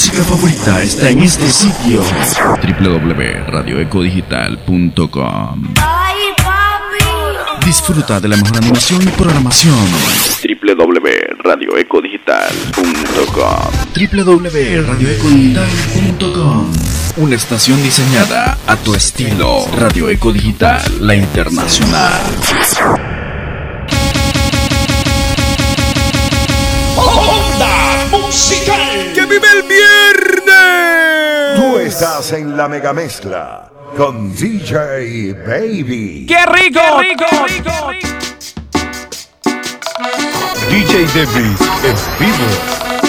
música favorita está en este sitio. www.radioecodigital.com Disfruta de la mejor animación y programación. www.radioecodigital.com www.radioecodigital.com Una estación diseñada a tu estilo. Radio Eco Digital, la internacional. vive el viernes. Tú estás en la mega mezcla con DJ Baby. ¡Qué rico! ¡Qué rico! rico! DJ Baby en vivo.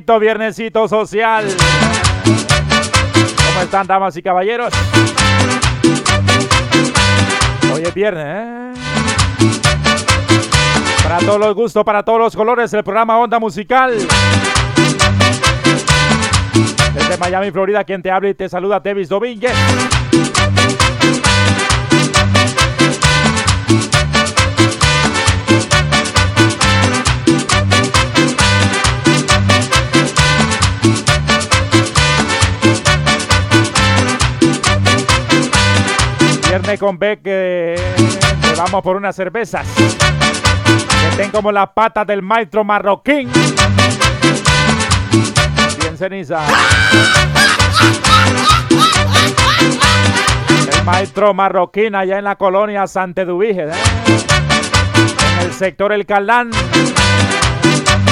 Viernesito, social. ¿Cómo están, damas y caballeros? Hoy es viernes, ¿eh? Para todos los gustos, para todos los colores, el programa Onda Musical. Desde Miami, Florida, quien te habla y te saluda, Tevis Domínguez. Con Beck, que, vamos por unas cervezas. Que estén como las patas del maestro marroquín. Bien ceniza. El maestro marroquín allá en la colonia Santedubige. ¿eh? En el sector El Calán.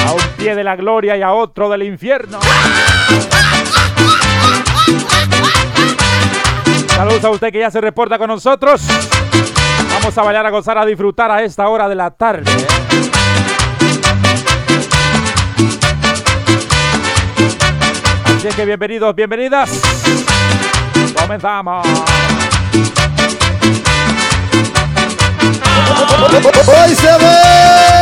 A un pie de la gloria y a otro del infierno. Saludos a usted que ya se reporta con nosotros. Vamos a bailar, a gozar, a disfrutar a esta hora de la tarde. Así que bienvenidos, bienvenidas. Comenzamos. Hoy se bebe.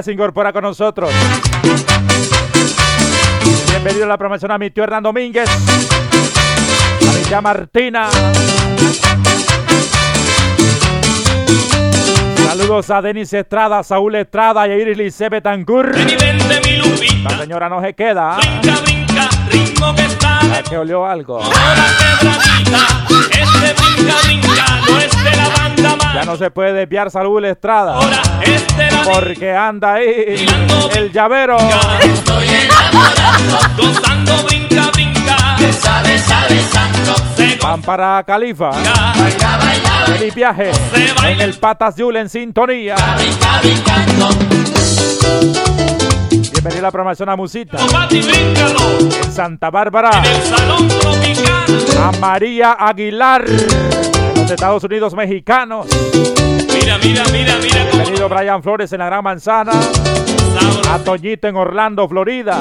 Ya se incorpora con nosotros. Bienvenido a la promoción a mi tío Hernán Domínguez. A mi tía Martina. Saludos a Denis Estrada, Saúl Estrada y a Iris Lice Betancourt. La señora no se queda. Brinca, brinca, ritmo que está que olió algo. moda quebradita. Este brinca, brinca, no es de la. Ya no se puede desviar Saúl Estrada. Ahora es de la Porque anda ahí el llavero. Estoy gozando brinca, brinca. Se Van para Califa. goza, baila, baila, Feliz viaje. En el Patas Yul en sintonía. Bienvenido a la promoción a Musita. En Santa Bárbara. En el salón tropical. A María Aguilar. Los Estados Unidos mexicanos. Mira, mira, mira, mira Bienvenido Brian Flores en la Gran Manzana. A Toñito en Orlando, Florida.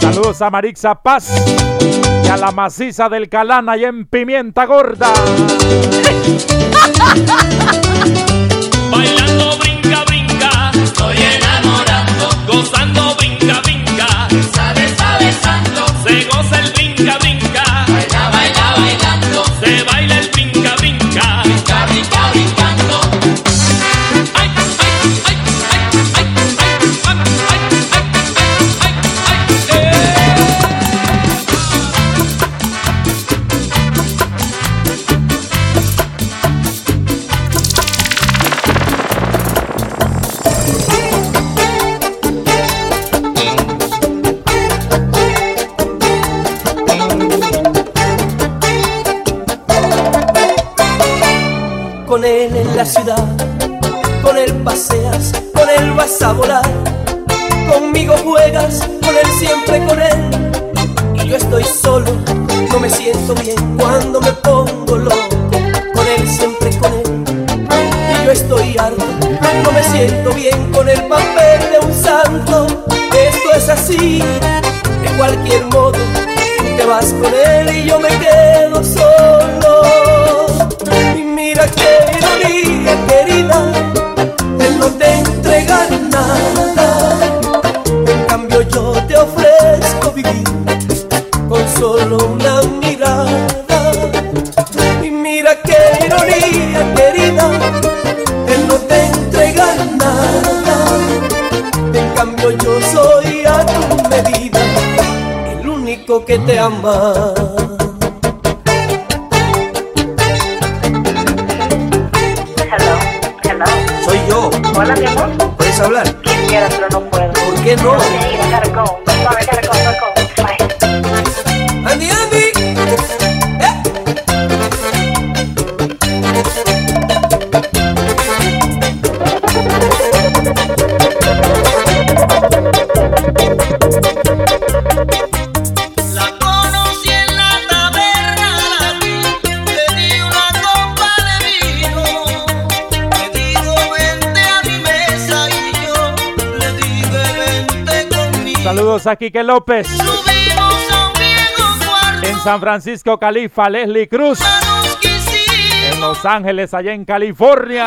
Saludos a Marixa Paz y a la maciza del Calana y en Pimienta Gorda. con él paseas, con él vas a volar. Conmigo juegas, con él siempre con él. Y yo estoy solo, no me siento bien cuando me pongo loco. Con él siempre con él. Y yo estoy harto, no me siento bien con el papel de un santo. Esto es así, de cualquier modo. Te vas con él y yo me quedo solo. அம்மா Quique López. En San Francisco, Califa, Leslie Cruz. En Los Ángeles, allá en California.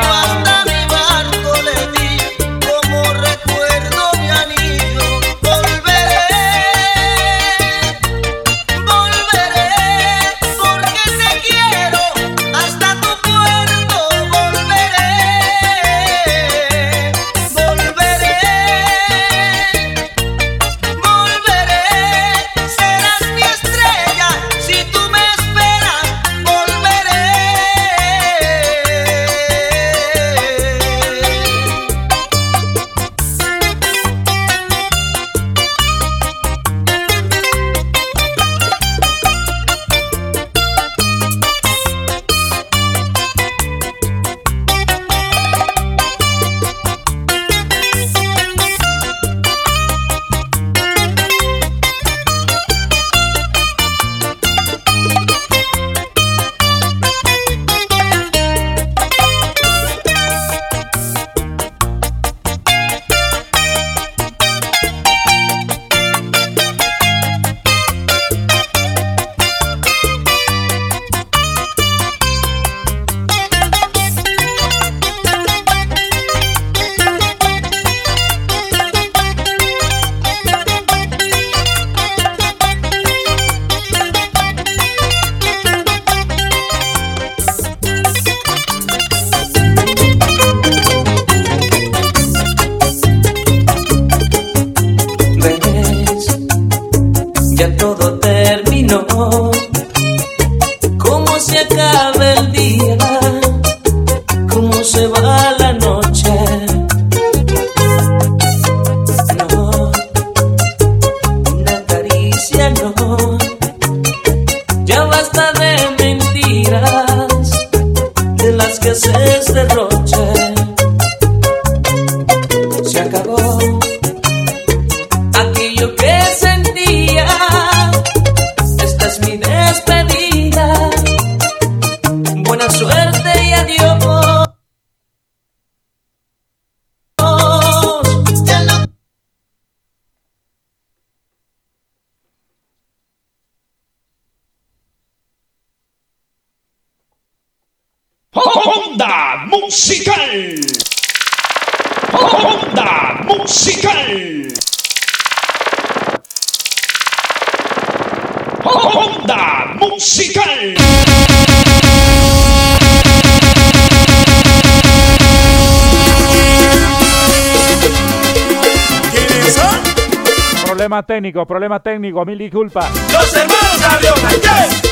Técnico, problema técnico, mil disculpas. Los hermanos Arriola. Yes.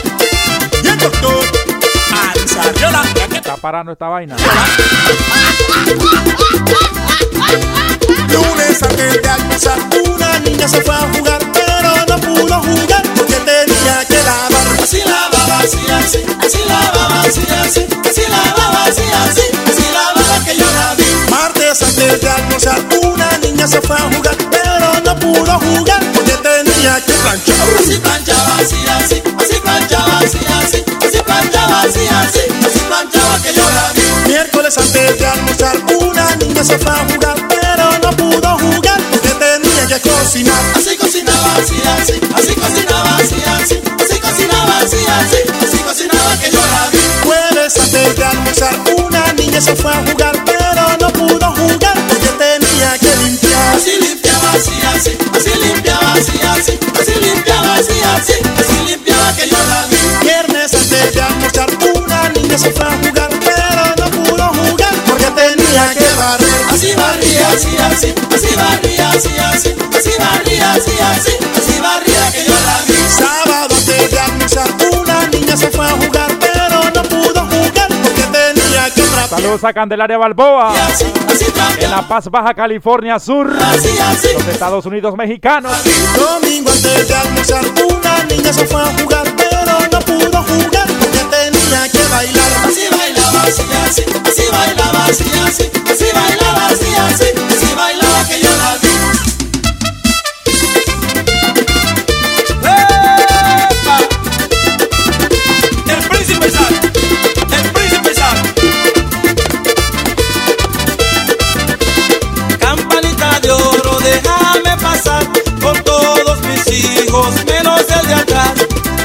Y el doctor Alex Arriola. Está parando esta vaina. Fue a jugar, pero no pudo jugar porque tenía que cocinar. Así cocinaba, así, así, así cocinaba, así, así, así cocinaba, así, así, así cocinaba que yo la vi. Jueves antes de almorzar, una niña se fue a jugar, pero no pudo jugar porque tenía que limpiar. Así limpiaba, así, así, así limpiaba, así, así, así limpiaba, así, así, así limpiaba que yo la vi. Viernes antes de almorzar, una niña se fue a jugar, así, así, así barría, así, así, así barría, así, así, así barría que yo la vi. Sábado de almorzar, una niña se fue a jugar, pero no pudo jugar porque tenía que trapear. Saludos a Candelaria Balboa. Así, así En La Paz, Baja California Sur. así, así. Los Estados Unidos mexicanos. Domingo antes de almorzar, una niña se fue a jugar, pero no pudo jugar porque tenía que bailar. Así bailaba, así, así, así bailaba, así, así, así bailaba, así, así, así bailaba que yo la vi. ¡Epa! El príncipe sale. El príncipe sale. Campanita de oro, déjame pasar con todos mis hijos, menos el de atrás.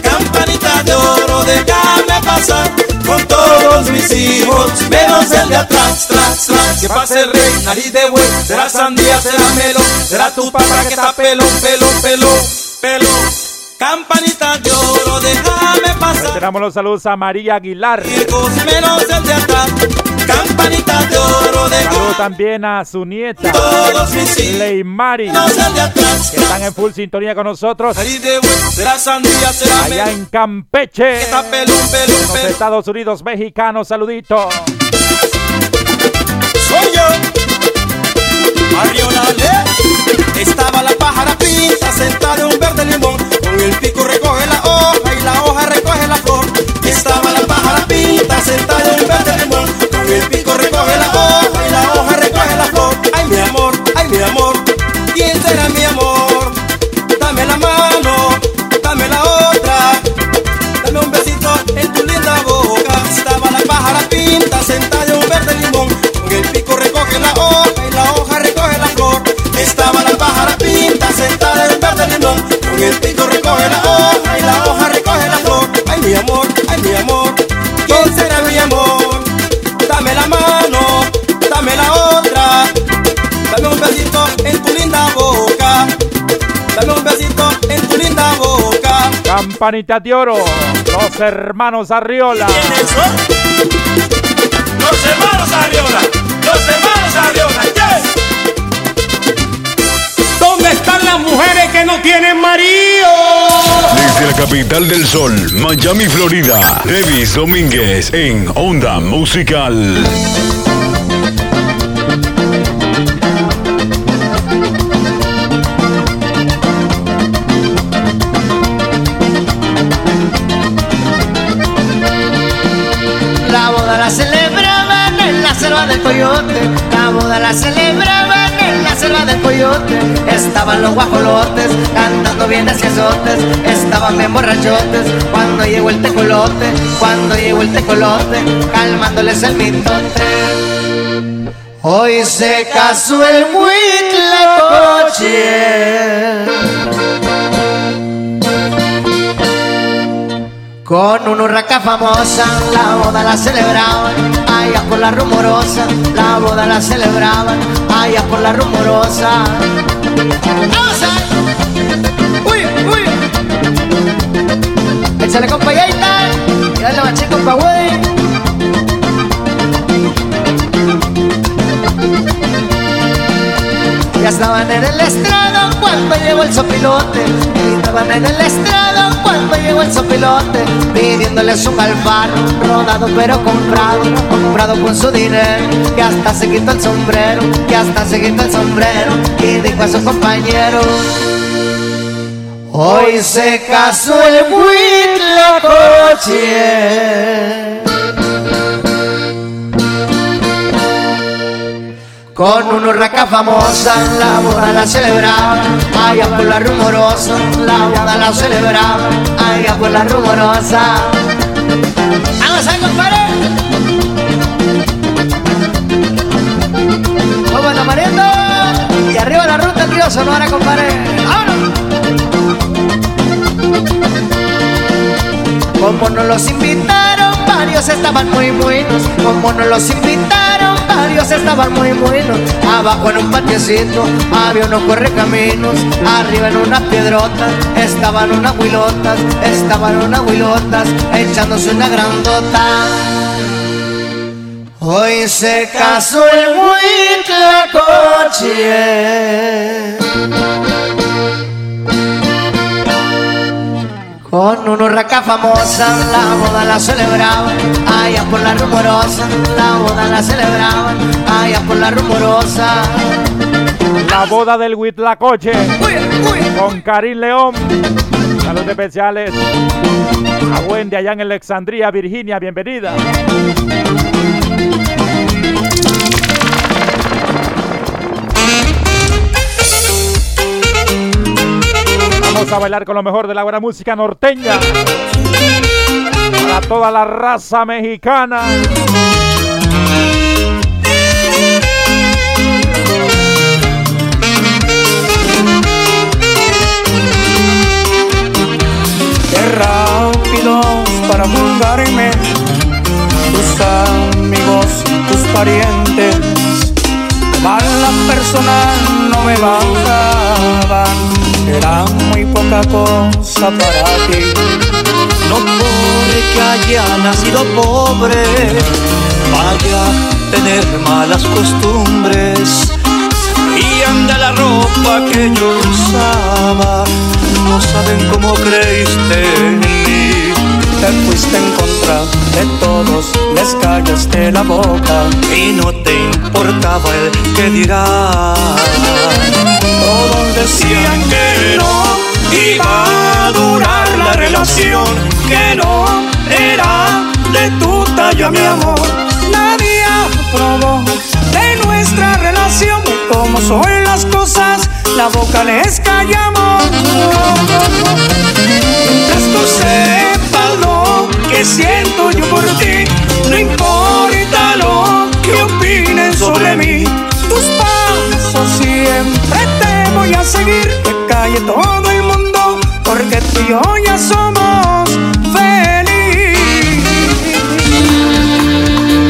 Campanita de oro, déjame pasar todos mis hijos, menos el de atrás, tras, tras. Que pase el rey, nariz de buey, será sandía, será melón, será tu papá que está pelón, pelón, pelón, pelón. Campanita de oro, déjame pasar. Tenemos los saludos a María Aguilar. Hijos, menos el de atrás. Campanita de oro, Saludos déjame también a su nieta, todos mis hijos, Leymari, de atrás. que están en full sintonía con nosotros de será sandía, será allá en Campeche, los pelón. Estados Unidos mexicanos. Saludito. Soy yo, Arriola Le. Estaba la pájara pinta sentada en un verde limón. Con el pico recoge la hoja y la hoja recoge la flor. Estaba la pájara pinta sentada Con el pico recoge la hoja y la hoja recoge la flor. Ay, mi amor, ay, mi amor. ¿Quién será mi amor? Dame la mano, dame la otra. Dame un besito en tu linda boca. Dame un besito en tu linda boca. Campanita de oro, los hermanos Arriola. ¿Quiénes son? Los hermanos Arriola. Los hermanos Arriola. Yes. ¿Dónde están las mujeres que no tienen marido? Desde la capital del sol, Miami, Florida, Revis Domínguez en Onda Musical. La boda la celebraban en la selva del coyote. La boda la celebraban selva del coyote. Estaban los guajolotes cantando bien azotes. Estaban bien borrachotes cuando llegó el tecolote. Cuando llegó el tecolote, calmándoles el mitote. Hoy se casó el huitlacoche Con una urraca famosa, la boda la celebraban, allá por la rumorosa, la boda la celebraban, allá por la rumorosa. ¡Uy, uy! Échale compa Yaita, y dale. Ya estaban en el estrado cuando llegó el sopilote. Estaban en el estrado cuando llegó el sopilote. Pidiéndoles un alfaro, rodado pero comprado. Comprado con su dinero. Que hasta se quitó el sombrero. Que hasta se quitó el sombrero. Y dijo a su compañero. Hoy se casó el Huitlacoche Con una urraca famosa, la boda la celebraban, allá por la rumorosa, la boda la celebraban, allá por la rumorosa. ¡Vamos a compadre! ¡Vamos a! Y arriba la ruta, tío Sonora, compadre. ¡Vámonos! Como nos los invitaron, varios estaban muy buenos. Como nos los invitaron, estaban muy buenos. Abajo en un patiecito había unos correcaminos. Arriba en unas piedrotas estaban unas huilotas. Estaban unas huilotas echándose una grandota. Hoy se casó el Huitlacoche Con una urraca famosa, la boda la celebraban, allá por la rumorosa, la boda la celebraban, allá por la rumorosa. La boda del Huitlacoche con Karim León. Saludos especiales a Wendy allá en Alexandria, Virginia. Bienvenida. Vamos a bailar con lo mejor de la buena música norteña. Para toda la raza mexicana. Qué rápidos para juzgarme tus amigos, tus parientes. Mala persona me bajaban, era muy poca cosa para ti. No porque haya nacido pobre, vaya a tener malas costumbres. Y anda la ropa que yo usaba, no saben cómo creíste. Te fuiste en contra de todos, les callaste la boca y no te importaba el que dirá. Todos decían que no iba a durar la relación, que no era de tu talla, mi amor. Nadie aprobó de nuestra relación, como son las cosas, la boca les callamos. Mientras tú que siento yo por ti, no importa lo que opinen sobre mí. Tus pasos siempre te voy a seguir, que calle todo el mundo, porque tú y yo ya somos felices.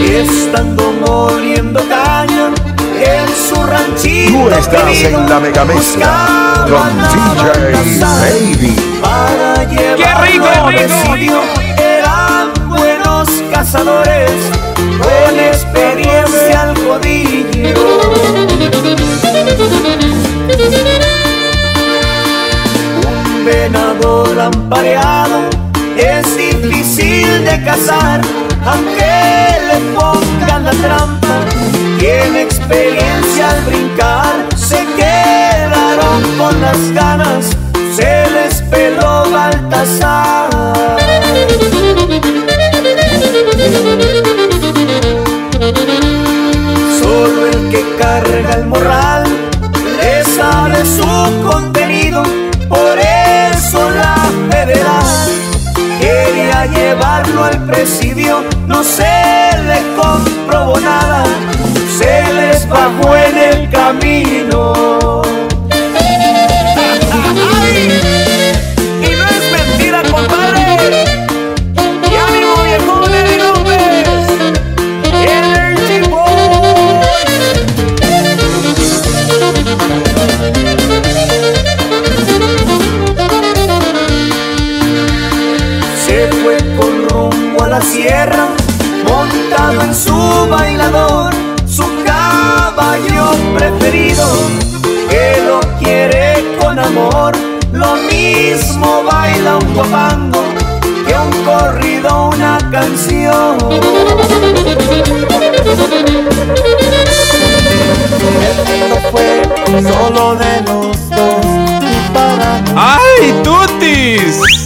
Estando moliendo caña en su ranchito. Tú estás en la mega mezcla con DJ Baby. Para llevarlo rico, qué rico! Cazadores con experiencia al codillo. Un venado lampareado es difícil de cazar, aunque le pongan la trampa. Tiene experiencia al brincar, se quedaron con las ganas, se les peló Baltasar. Carga el morral le sabe su contenido, por eso la federal quería llevarlo al presidio, no se le comprobó nada, se les bajó en el camino. En su bailador, su caballo preferido, que lo quiere con amor. Lo mismo baila un guapango que un corrido, una canción. ¡Ay, tutis!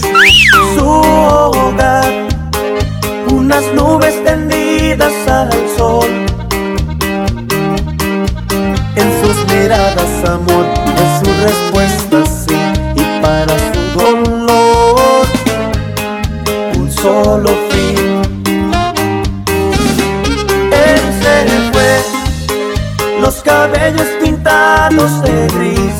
Al sol. En sus miradas amor, en sus respuestas sí y para su dolor un solo fin. Él se fue, los cabellos pintados de gris.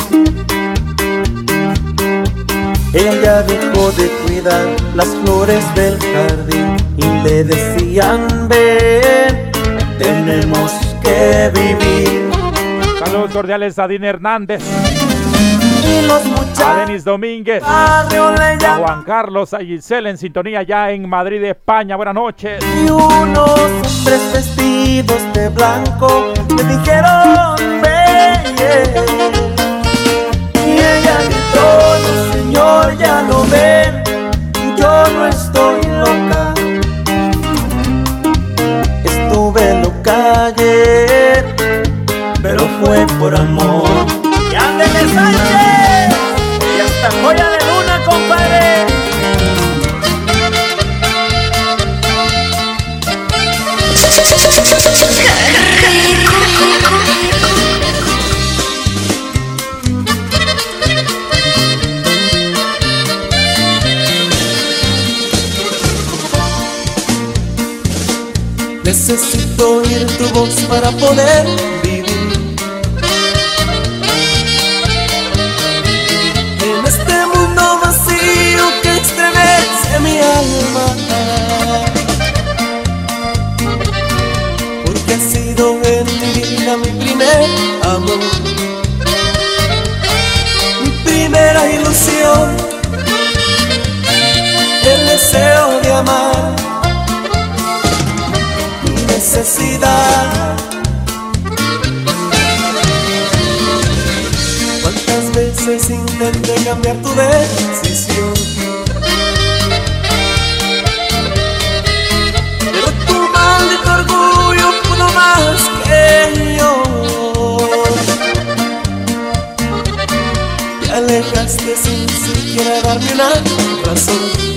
Ella dejó de cuidar las flores del jardín y le ven, tenemos que vivir. Saludos cordiales a Dina Hernández, Y los muchachos a Denis Domínguez, a Juan Carlos, a Giselle en sintonía ya en Madrid, España. Buenas noches. y unos hombres vestidos de blanco me dijeron ven. Y ella gritó, no señor, ya lo ven, yo no estoy Necesito oír tu voz para poder vivir. En este mundo vacío que estremece mi alma. Porque has sido en mi vida mi primer amor. Mi primera ilusión. ¿Cuántas veces intenté cambiar tu decisión? Pero tu maldito orgullo pudo más que yo. Te alejaste sin siquiera darme una razón.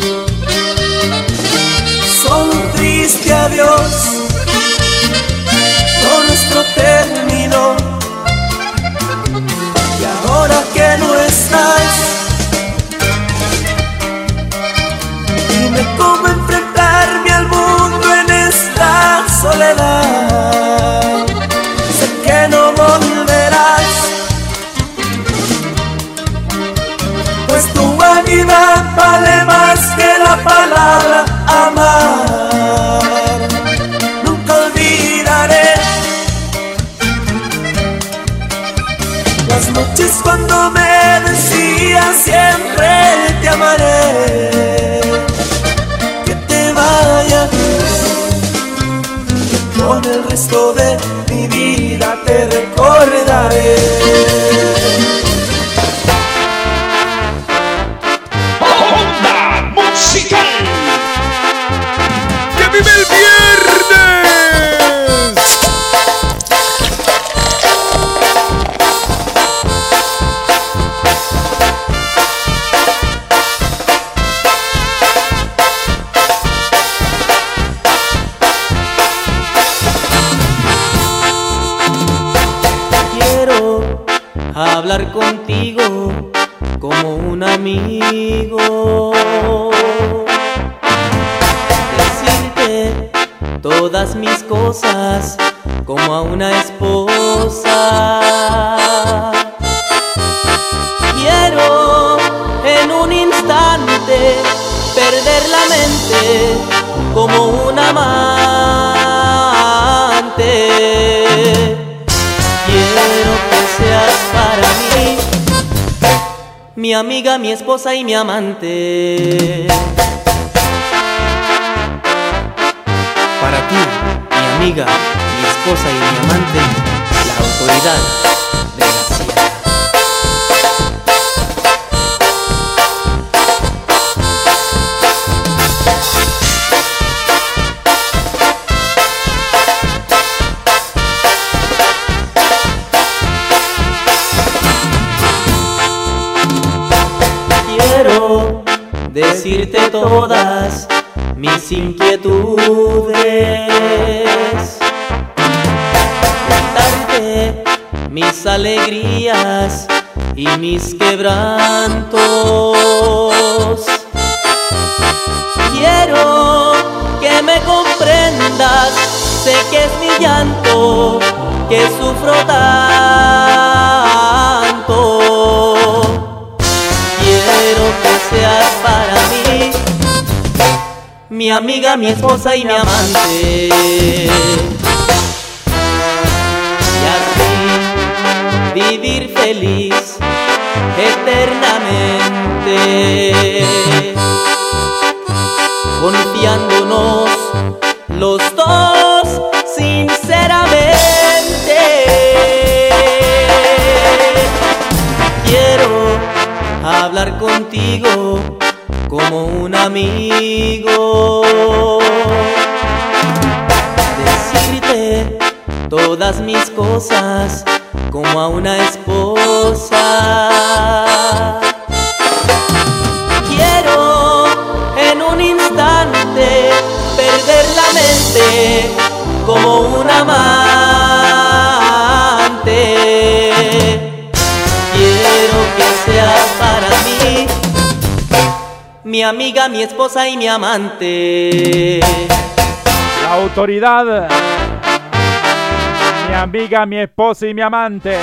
Cómo enfrentarme al mundo en esta soledad. Sé que no volverás, pues tu vanidad vale más que la palabra amar. Nunca olvidaré las noches cuando me decías siempre te amaré. Resto de mi vida te recordaré. Mi amante. Mi esposa y mi amante. Y así vivir feliz eternamente, confiándonos los dos sinceramente. Quiero hablar contigo como un amigo. Decirte todas mis cosas como a una esposa. Quiero en un instante perder la mente como un amante. Mi amiga, mi esposa y mi amante. La autoridad. Mi amiga, mi esposa y mi amante.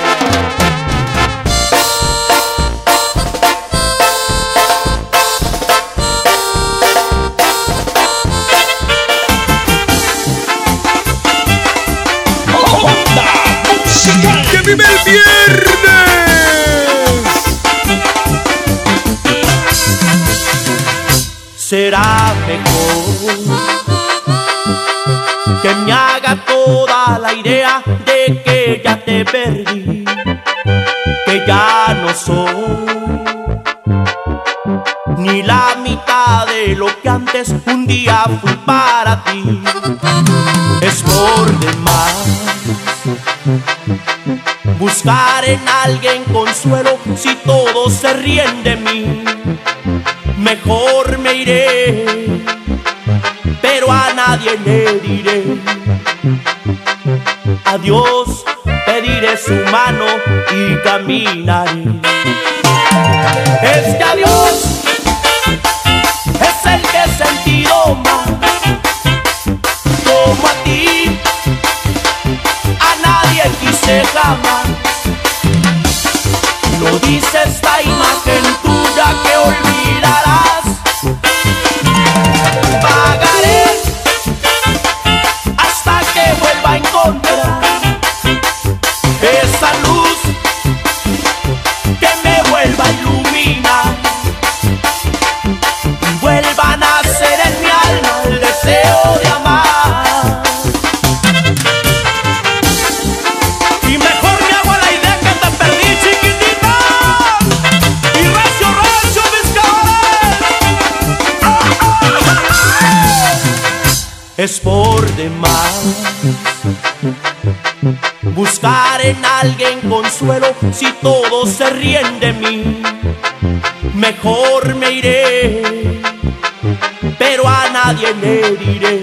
Será mejor que me haga toda la idea de que ya te perdí, que ya no soy ni la mitad de lo que antes un día fui para ti. Es por demás buscar en alguien consuelo si todos se ríen de mí mejor me iré, pero a nadie le diré. Adiós, pediré su mano y caminaré. Es que adiós es el que he sentido más, como a ti, a nadie quise jamás. Lo dice alguien consuelo si todos se ríen de mí. Mejor me iré, pero a nadie le diré.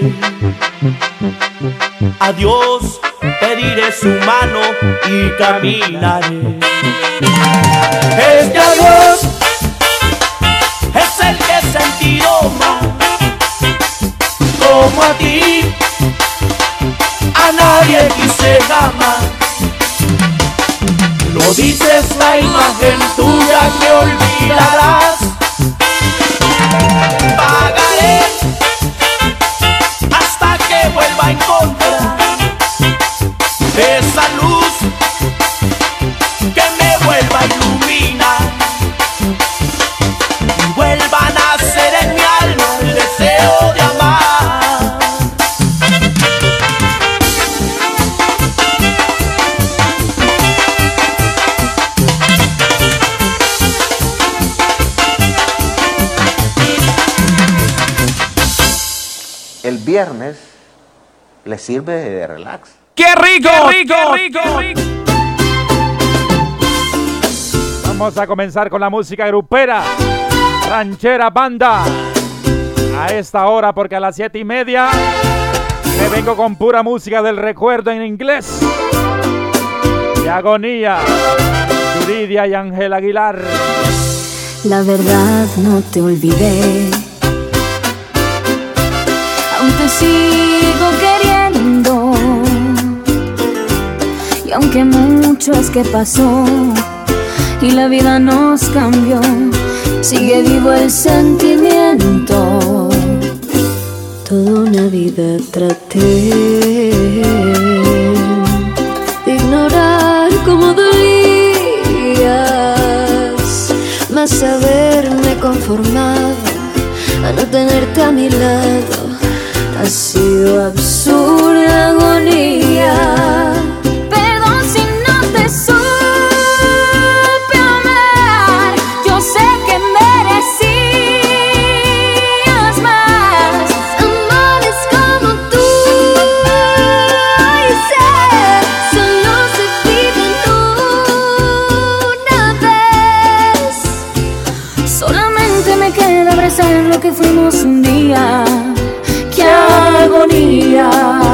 Adiós, pediré su mano y caminaré. Sirve de relax. ¡Qué rico! rico, rico, rico! Vamos a comenzar con la música grupera. Ranchera Banda. A esta hora, porque a las siete y media me vengo con pura música del recuerdo en inglés. De agonía. Yuridia y Ángel Aguilar. La verdad no te olvidé. Aún te aunque mucho es que pasó y la vida nos cambió, sigue vivo el sentimiento. Toda una vida traté de ignorar cómo dolías, más haberme conformado a no tenerte a mi lado. Ha sido absurda un día. ¡Qué agonía!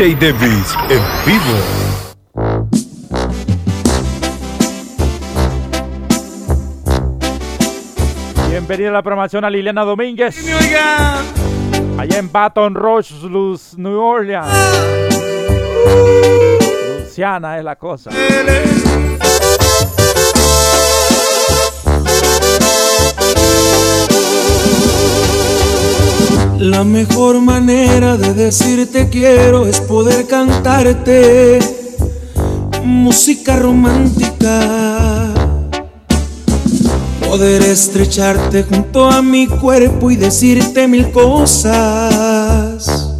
DJ Davis en vivo. Bienvenida a la programación a Liliana Domínguez. Allá en Baton Rouge, Luz, New Orleans. Luciana es la cosa. La mejor manera de decirte quiero es poder cantarte música romántica. Poder estrecharte junto a mi cuerpo y decirte mil cosas.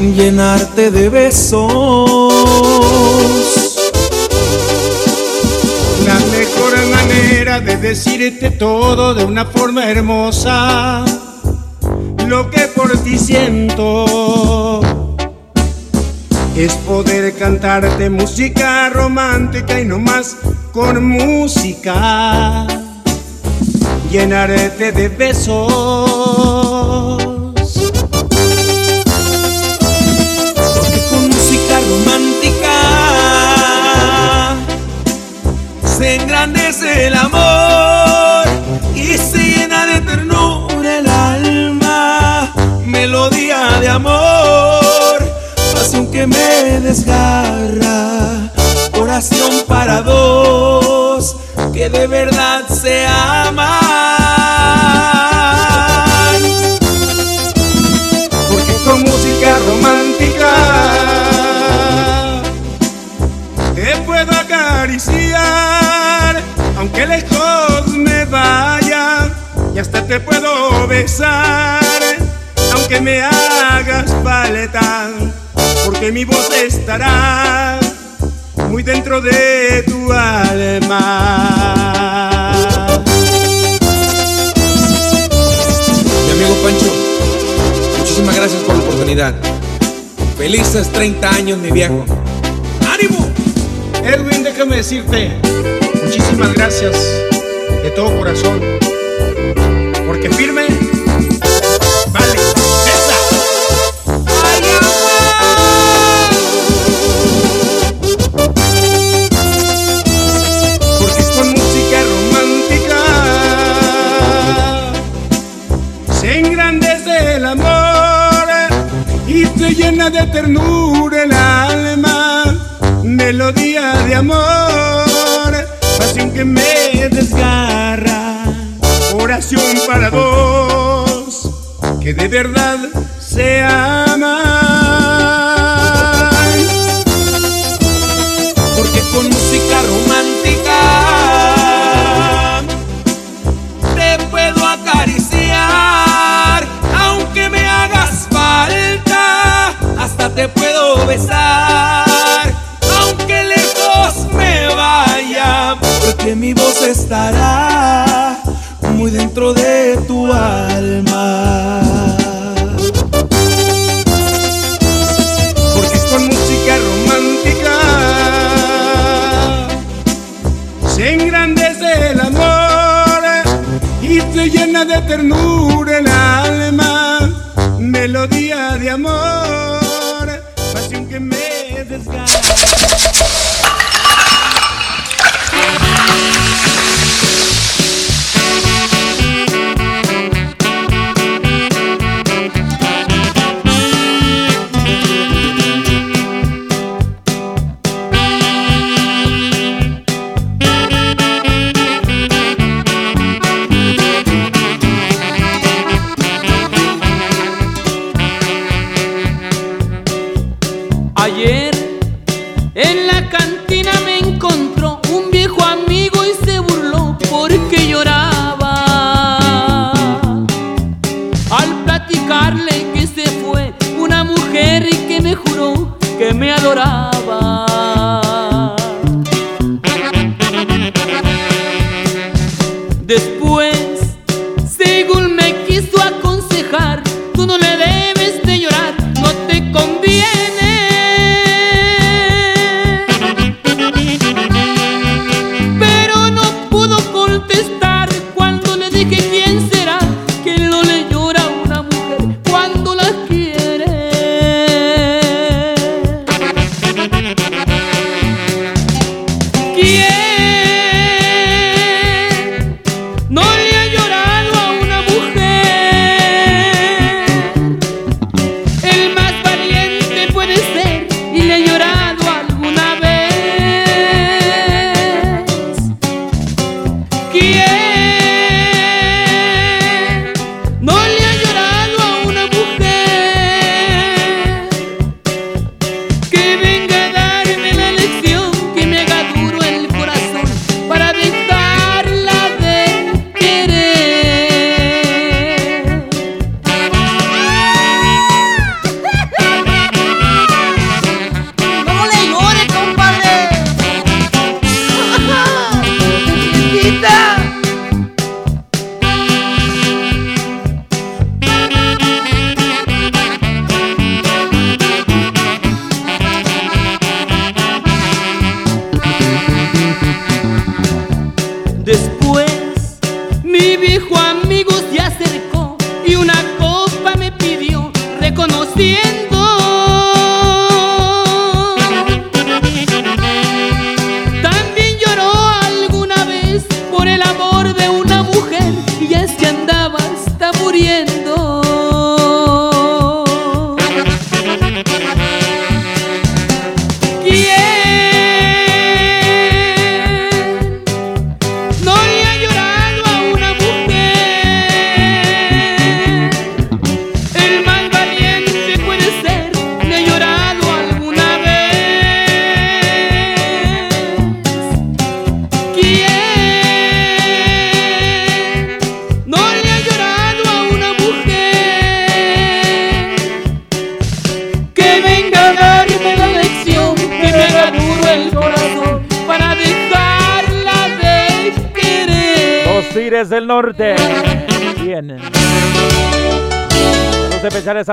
Llenarte de besos. La mejor manera de decirte todo de una forma hermosa. Lo que por ti siento es poder cantarte música romántica y no más con música. Llenarte de besos. Porque con música romántica se engrandece el amor De amor, pasión que me desgarra. Oración para dos que de verdad se aman. Porque con música romántica te puedo acariciar, aunque lejos me vaya, y hasta te puedo besar, que me hagas paleta, porque mi voz estará muy dentro de tu alma. Mi amigo Pancho, muchísimas gracias por la oportunidad. Felices 30 años, mi viejo. ¡Ánimo! Edwin, déjame decirte, muchísimas gracias de todo corazón, porque firme llena de ternura el alma, melodía de amor, pasión que me desgarra, oración para dos, que de verdad sea te puedo besar, aunque lejos me vaya, porque mi voz estará muy dentro de tu alma. Porque con música romántica se engrandece el amor y te llena de ternura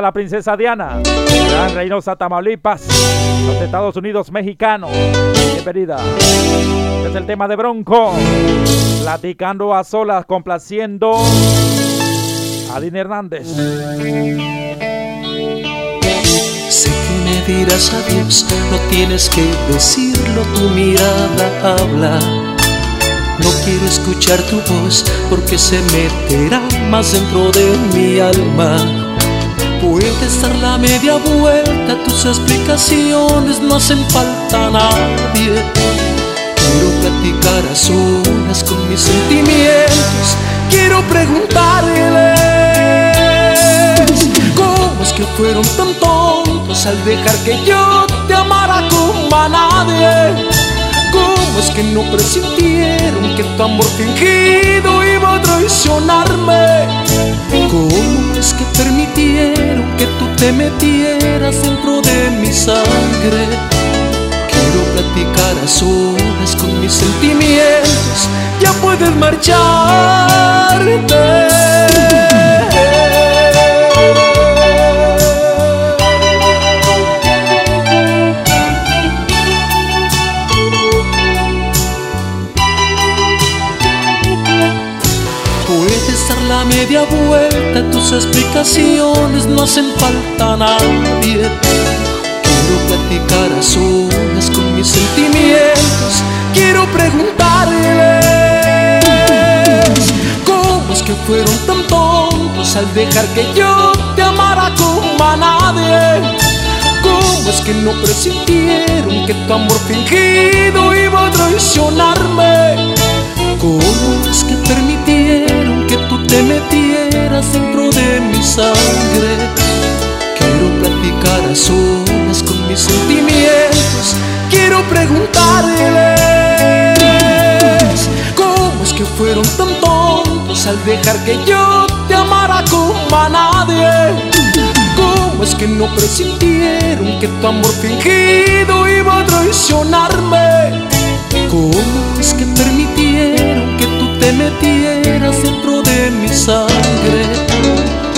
la princesa Diana, Gran Reynosa, Tamaulipas, los Estados Unidos mexicanos. Bienvenida. Es el tema de Bronco, platicando a solas, complaciendo a Dina Hernández. Sé que me dirás adiós, no tienes que decirlo, tu mirada habla. No quiero escuchar tu voz porque se meterá más dentro de mi alma. Puedes dar la media vuelta, tus explicaciones no hacen falta a nadie. Quiero platicar a solas con mis sentimientos, quiero preguntarles cómo es que fueron tan tontos al dejar que yo te amara como a nadie. ¿Cómo es que no presintieron que tu amor fingido iba a traicionarme? ¿Cómo es que permitieron que tú te metieras dentro de mi sangre? Quiero platicar a con mis sentimientos, ya puedes marcharte. Media vuelta, tus explicaciones no hacen falta a nadie. Quiero platicar a con mis sentimientos, quiero preguntarles cómo es que fueron tan tontos al dejar que yo te amara como a nadie. ¿Cómo es que no presintieron que tu amor fingido iba a traicionarme? ¿Cómo es que permitieron que tú te metieras dentro de mi sangre? Quiero platicar a solas con mis sentimientos, quiero preguntarles cómo es que fueron tan tontos al dejar que yo te amara como a nadie. ¿Cómo es que no presintieron que tu amor fingido iba a traicionarme? ¿Cómo es que permitieron te metieras dentro de mi sangre?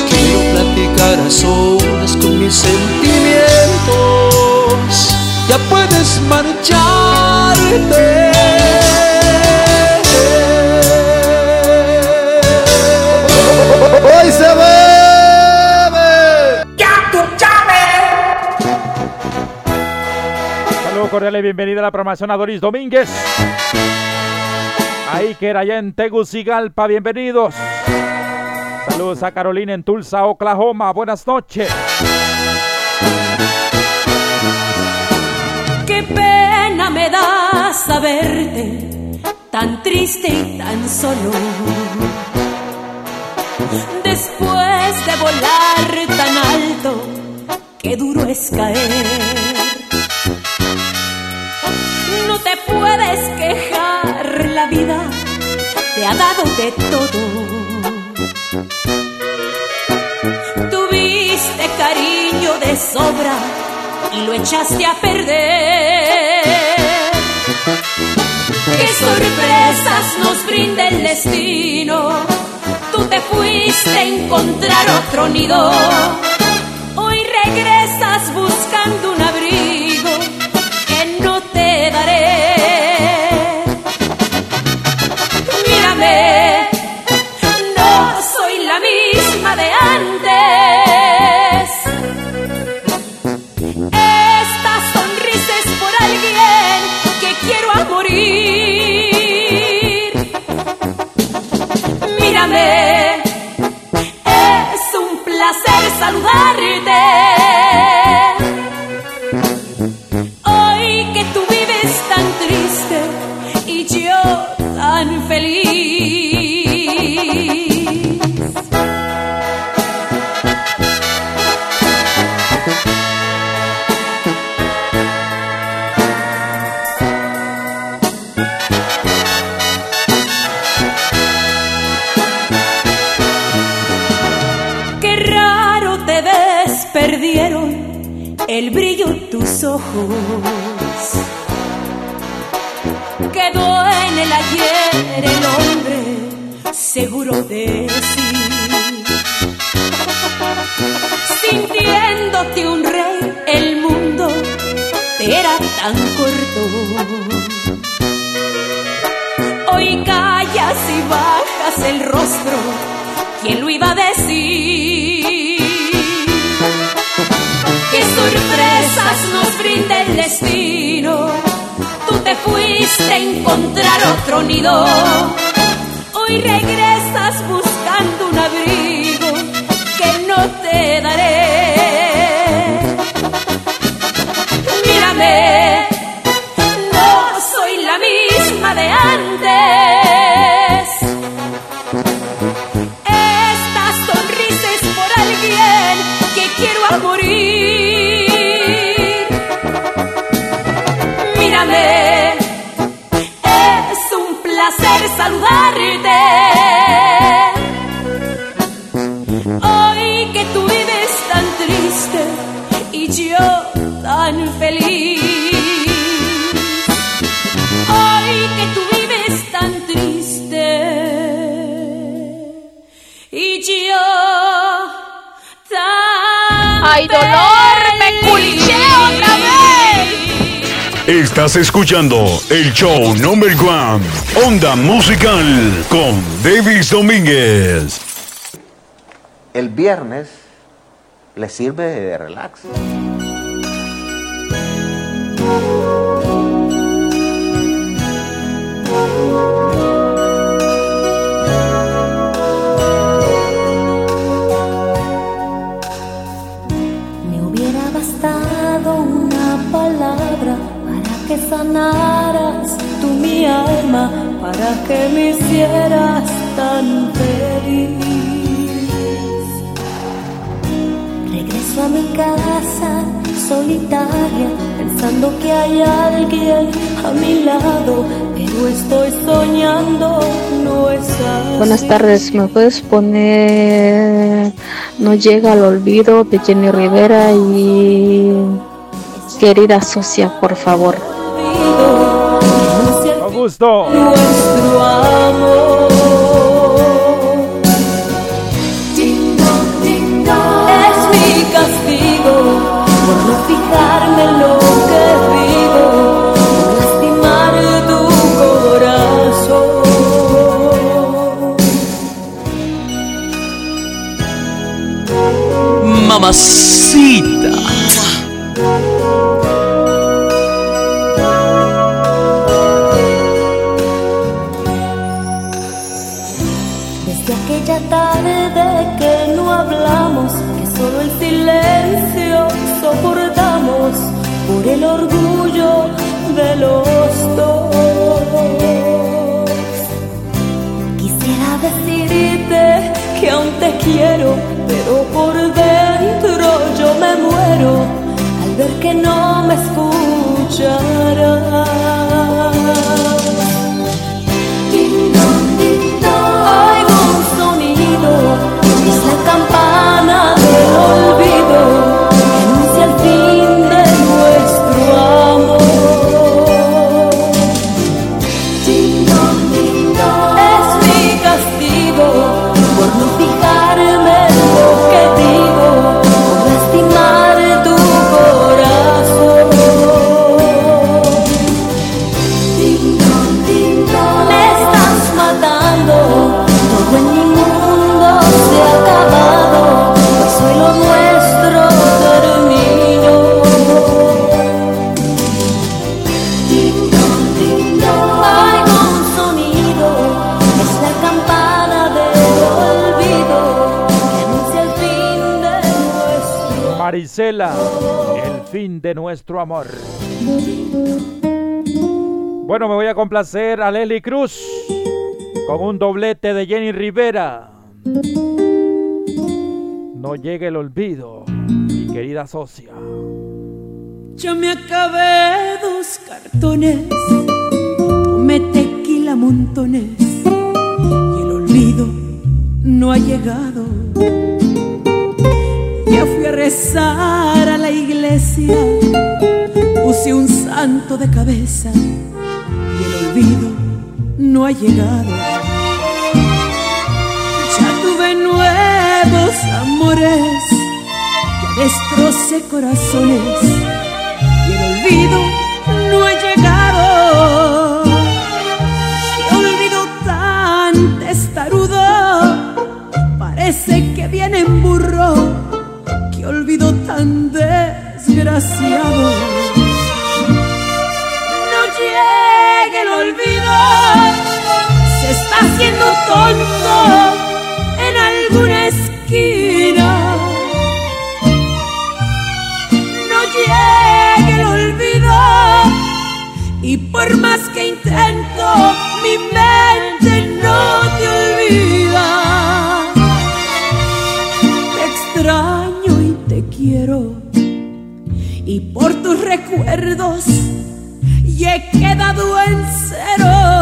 Quiero platicar a solas con mis sentimientos. Ya puedes marcharte. ¡Hoy se bebe! ¡Ya tú Saludos cordiales y bienvenida a la programación a Doris Domínguez. Ahí que era allá en Tegucigalpa, bienvenidos. Saludos a Carolina en Tulsa, Oklahoma. Buenas noches. Qué pena me da saberte tan triste y tan solo. Después de volar tan alto, qué duro es caer. No te puedes vida te ha dado de todo. Tuviste cariño de sobra y lo echaste a perder. Qué sorpresas nos brinda el destino. Tú te fuiste a encontrar otro nido. Hoy regresas buscando un Es un placer saludarte. Tus ojos. Quedó en el ayer el hombre seguro de sí. sintiéndote un rey, el mundo te era tan corto. Hoy callas y bajas el rostro, ¿quién lo iba a decir? Qué sorpresas nos brinda el destino. Tú te fuiste a encontrar otro nido. Hoy regresas buscando Estás escuchando el show number one, Onda Musical, con Davis Domínguez. El viernes le sirve de relax. A mi lado, pero estoy soñando, no es así. Buenas tardes, ¿me puedes poner No llega al olvido de Jenny Rivera y querida socia, por favor? Con Desde aquella tarde que no hablamos, que solo el silencio soportamos por el orgullo de los dos. Quisiera decirte que aún te quiero, no me escucharás. El fin de nuestro amor. Bueno, me voy a complacer a Lely Cruz con un doblete de Jenny Rivera. No llegue el olvido, mi querida socia. Yo me acabé dos cartones, tomé tequila montones y el olvido no ha llegado. Ya rezar a la iglesia, puse un santo de cabeza y el olvido no ha llegado. Ya tuve nuevos amores Destrocé corazones tan desgraciado. No llegue el olvido, se está haciendo tonto y he quedado en ceros.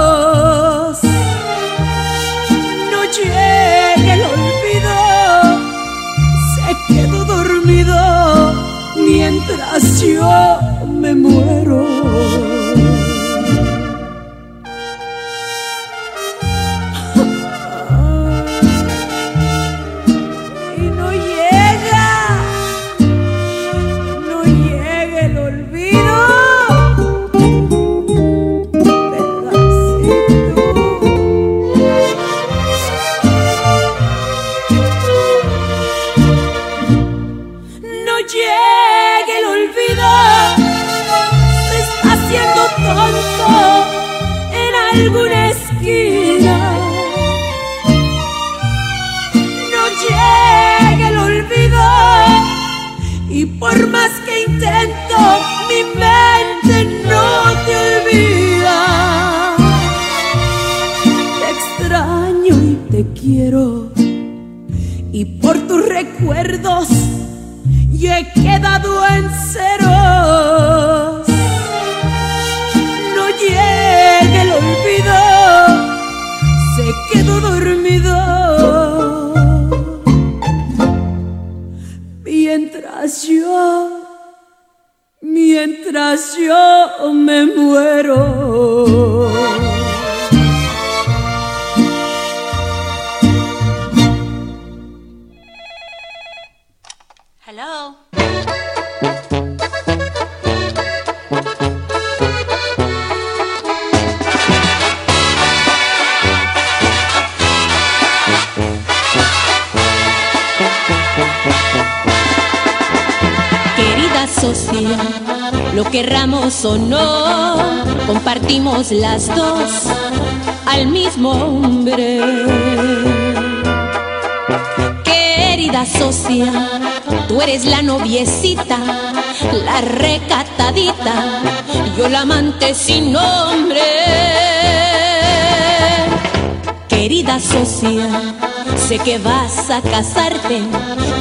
Sé que vas a casarte,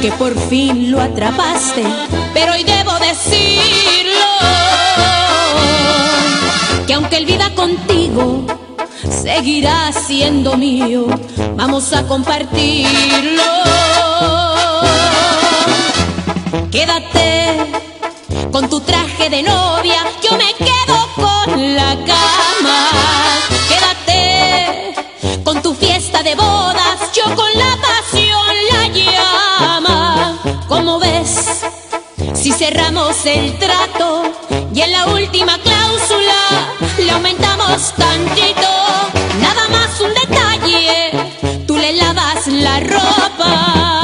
que por fin lo atrapaste, pero hoy debo decirlo, que aunque él viva contigo, seguirá siendo mío, vamos a compartirlo. Quédate con tu traje de novia, yo me quedo yo con la pasión la llama. Como ves, si cerramos el trato y en la última cláusula le aumentamos tantito, nada más un detalle, tú le lavas la ropa,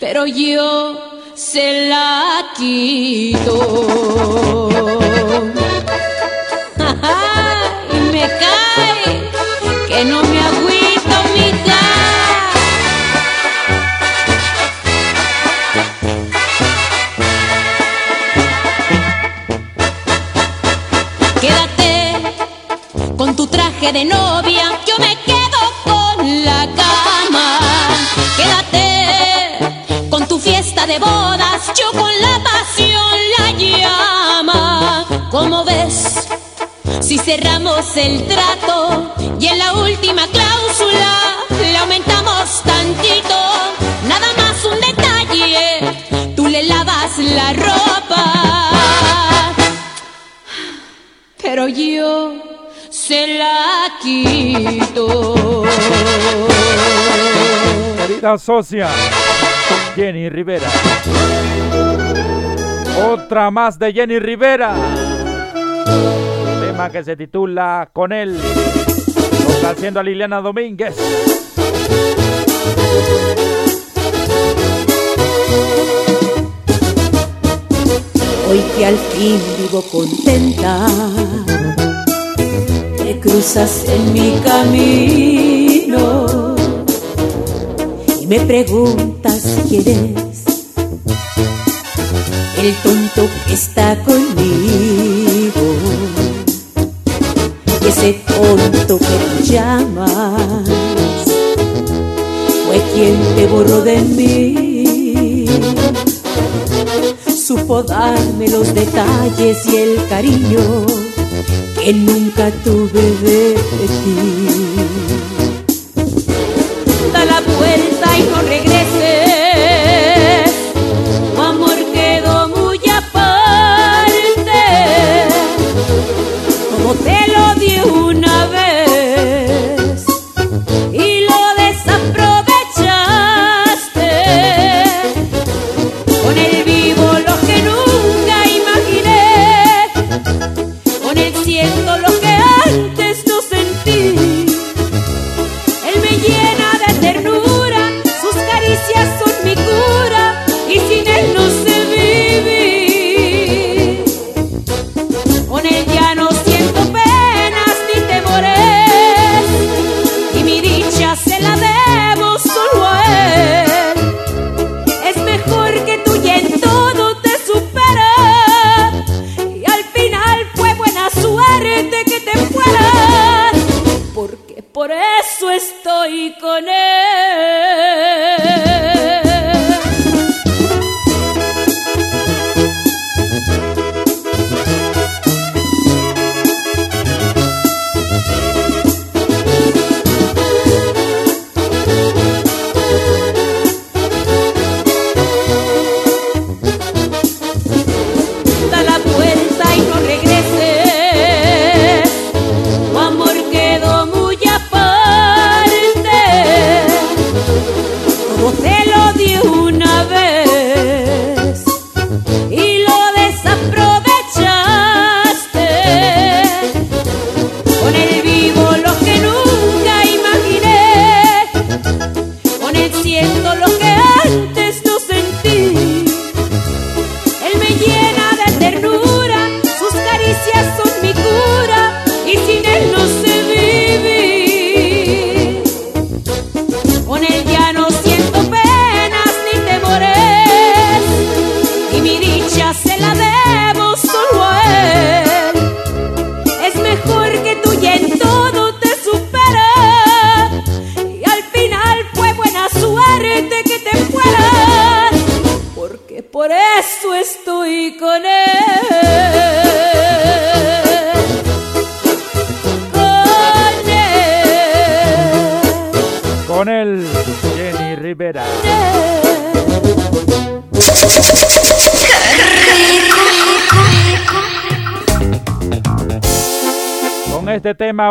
pero yo se la quito. De novia, yo me quedo con la cama. Quédate con tu fiesta de bodas, yo con la pasión la llama. Como ves, si cerramos el trato y en la última cláusula le aumentamos tantito, nada más un detalle, tú le lavas la ropa, pero yo se la quito. Querida socia, Jenny Rivera. Otra más de Jenny Rivera. Tema que se titula Con él. haciendo a Liliana Domínguez. Hoy que al fin vivo contenta, cruzas en mi camino y me preguntas quién es el tonto que está conmigo. Ese tonto que tú llamas fue quien te borró de mí supo darme los detalles y el cariño que nunca tuve de ti. Da la vuelta y no regreses,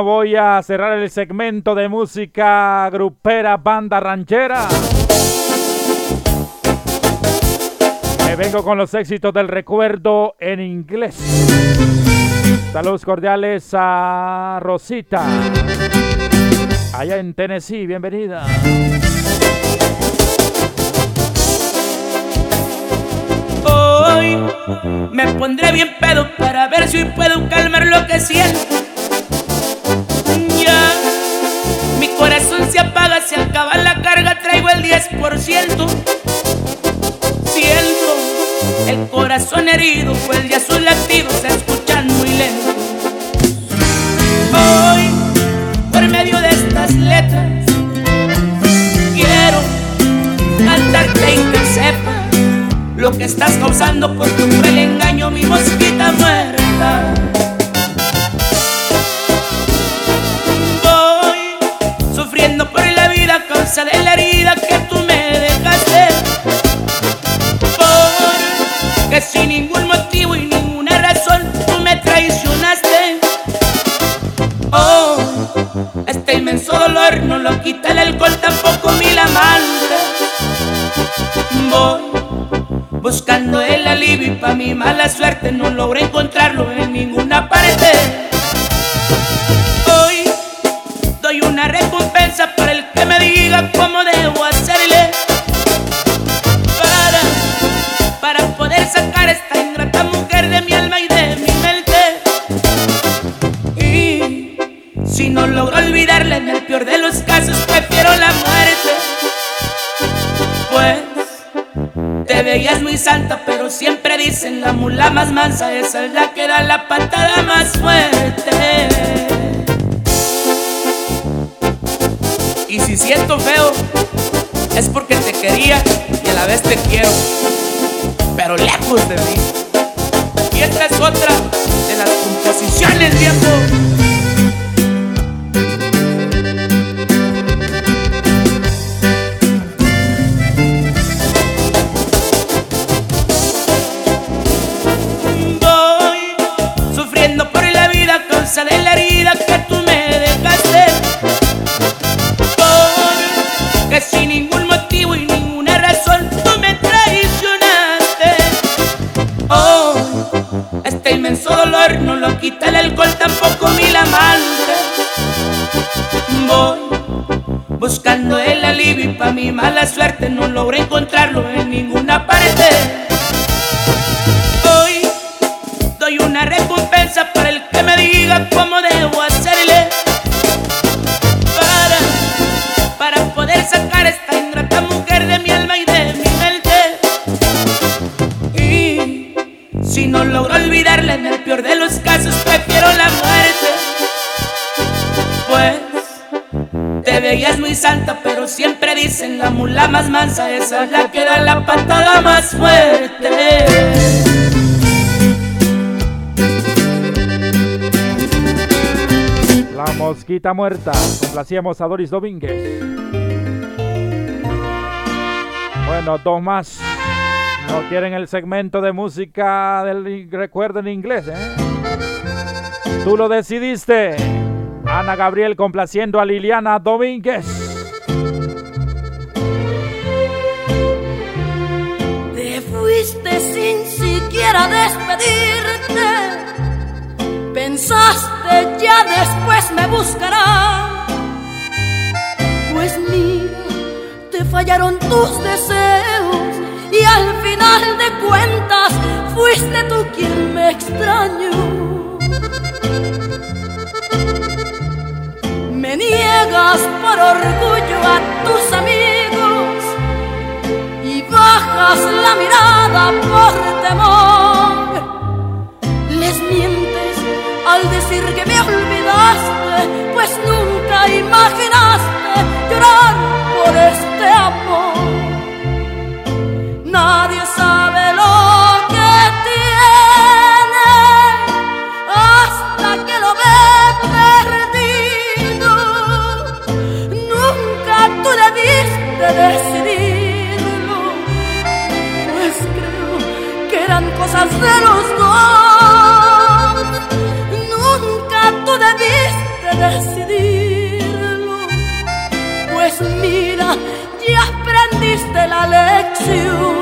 voy a cerrar el segmento de música grupera banda ranchera. Me vengo con los éxitos del recuerdo en inglés. Saludos cordiales a Rosita. Allá en Tennessee, bienvenida. Hoy me pondré bien pedo para ver si puedo calmar lo que siento. Se acaba la carga, traigo el 10%. Siento el corazón herido, pues ya sus latidos se escuchan muy lento. Hoy, por medio de estas letras, quiero cantarte y que sepas lo que estás causando por tu cruel engaño, mi mosquita muerta. venganza de la herida que tú me dejaste. Porque sin ningún motivo y ninguna razón tú me traicionaste. Oh, este inmenso dolor no lo quita el alcohol, tampoco ni la mantra. Voy buscando el alivio y pa' mi mala suerte no logro encontrarlo en ninguna parte. La más mansa, esa es la que da la patada más fuerte. Y si siento feo, es porque te quería y a la vez te quiero, pero lejos de mí. Y esta es otra de las composiciones, viejo. Mi mala suerte no logro encontrarlo en ninguna parte. Esa es la que da la patada más fuerte. La mosquita muerta. Complacíamos a Doris Domínguez. Bueno, dos más. No quieren el segmento de música del recuerdo en inglés, ¿eh? Tú lo decidiste. Ana Gabriel complaciendo a Liliana Domínguez. Tus deseos y al final de cuentas fuiste tú quien me extrañó. Me niegas por orgullo a tus amigos y bajas la mirada por temor. Les mientes al decir que me olvidaste, pues nunca imaginaste amor. Nadie sabe lo que tiene hasta que lo ve perdido. Nunca tú debiste decidirlo, pues creo que eran cosas de los dos. Nunca tú debiste decidirlo, pues mira, Alexiou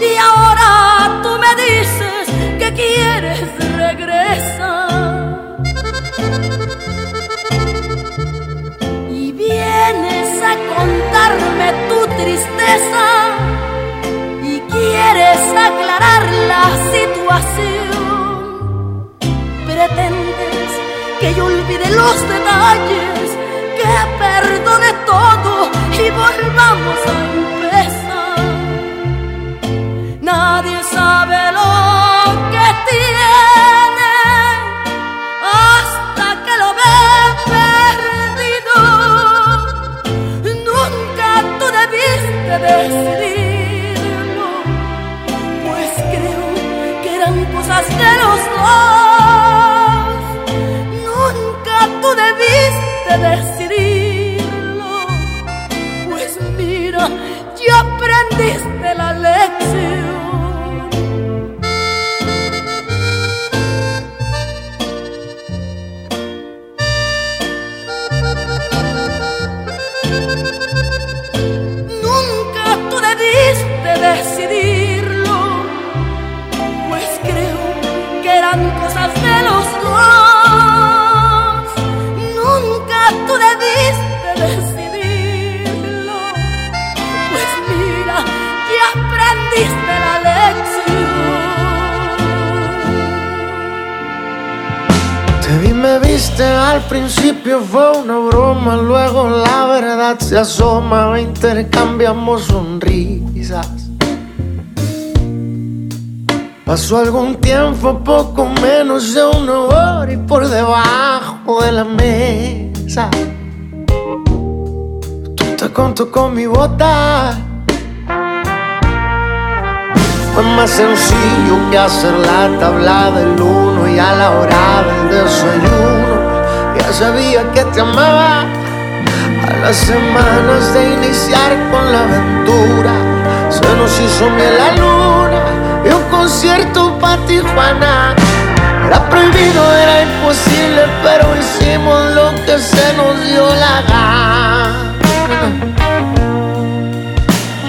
y ahora tú me dices que quieres regresar. Y vienes a contarme tu tristeza y quieres aclarar la situación. Pretendes que yo olvide los detalles, que perdone todo y volvamos a empezar. Nadie sabe lo que tiene hasta que lo ve perdido. Nunca tú debiste decidirlo, pues creo que eran cosas de los dos. Nunca tú debiste decidirlo. Fue una broma, luego la verdad se asoma, intercambiamos sonrisas. Pasó algún tiempo, poco menos de una hora y por debajo de la mesa. Tú te conto con mi bota. Fue más sencillo que hacer la tabla del uno y a la hora del desayuno. Sabía que te amaba. A las semanas de iniciar con la aventura, se nos hizo miel la luna y un concierto para Tijuana. Era prohibido, era imposible, pero hicimos lo que se nos dio la gana.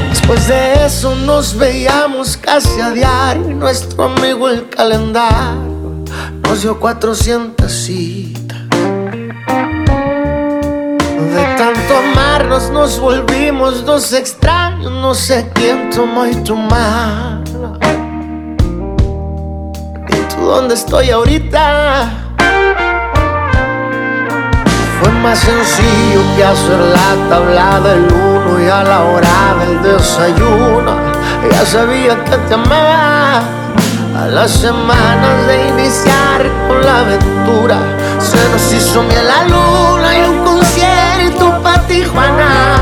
Después de eso nos veíamos casi a diario. y Nuestro amigo el calendario nos dio 400 citas. Tanto amarnos nos volvimos dos extraños. No sé quién tomó y tu mano. ¿Y tú dónde estoy ahorita? Fue más sencillo que hacer la tabla del uno y a la hora del desayuno. Ya sabía que te amaba. A las semanas de iniciar con la aventura, se nos hizo miel la luna y un concierto Tijuana.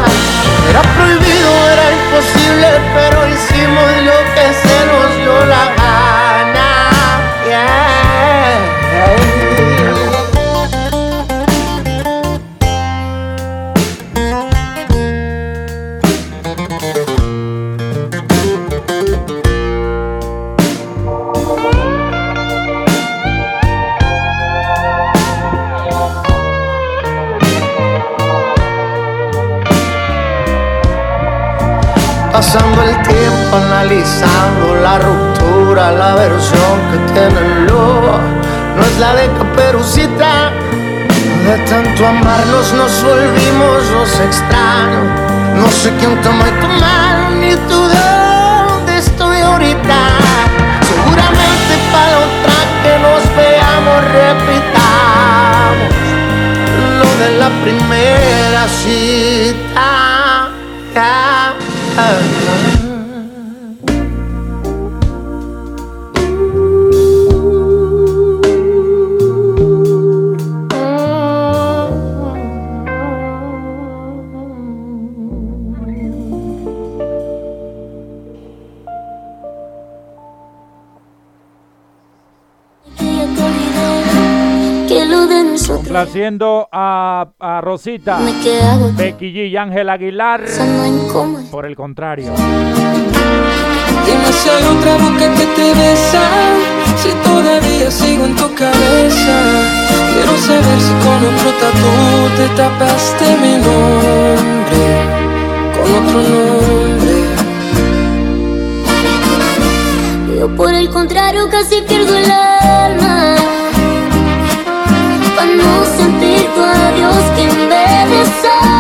Era prohibido, era imposible, pero hicimos lo que se nos dio la gana. Pasando el tiempo analizando la ruptura, la versión que tiene lobo no es la de Caperucita. De tanto amarnos nos volvimos los extraños. No sé quién tomó tu mano ni tú dónde estoy ahorita. Seguramente para otra que nos veamos repitamos lo de la primera cita. Complaciendo a, a Rosita. Becky G y Ángel Aguilar. Por el contrario. Hay otra boca que te besa, si todavía sigo en tu cabeza. Quiero saber si con otro tatu te tapaste mi nombre, con otro nombre. Yo por el contrario casi pierdo el alma no sentir tu adiós que me desarma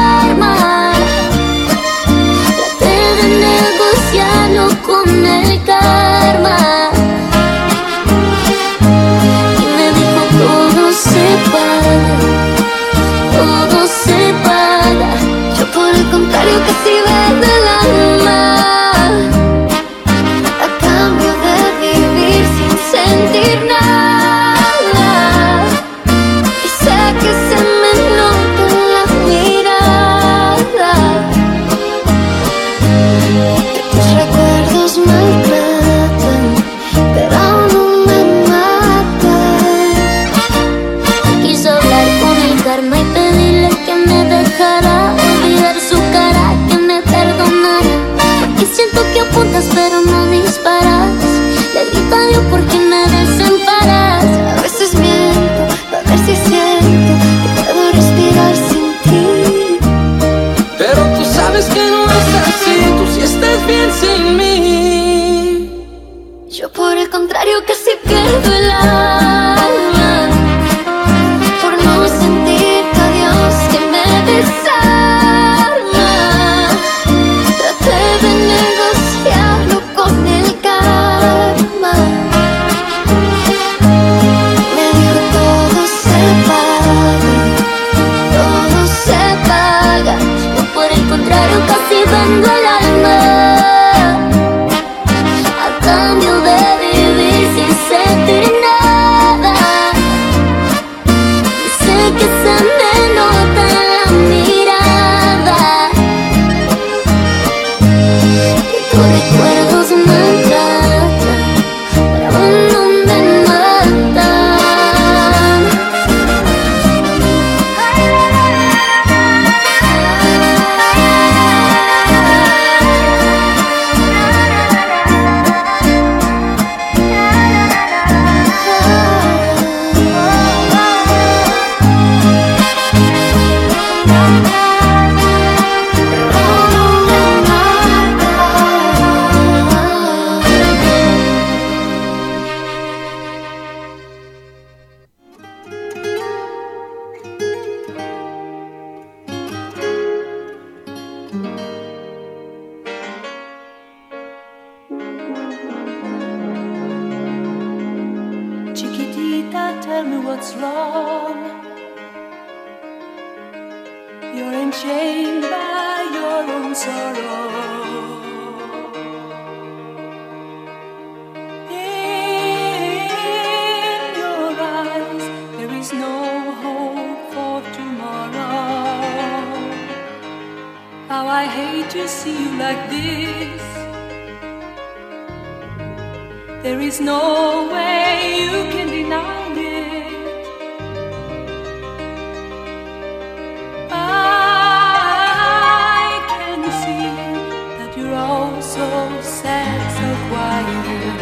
so sad, so quiet.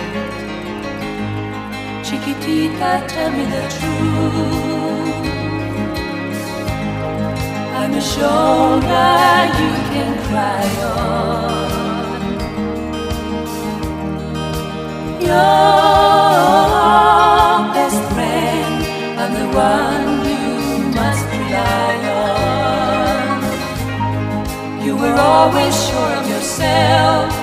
Chiquitita, tell me the truth. I'm a shoulder you can cry on. Your best friend, I'm the one you must rely on. You were always sure of yourself.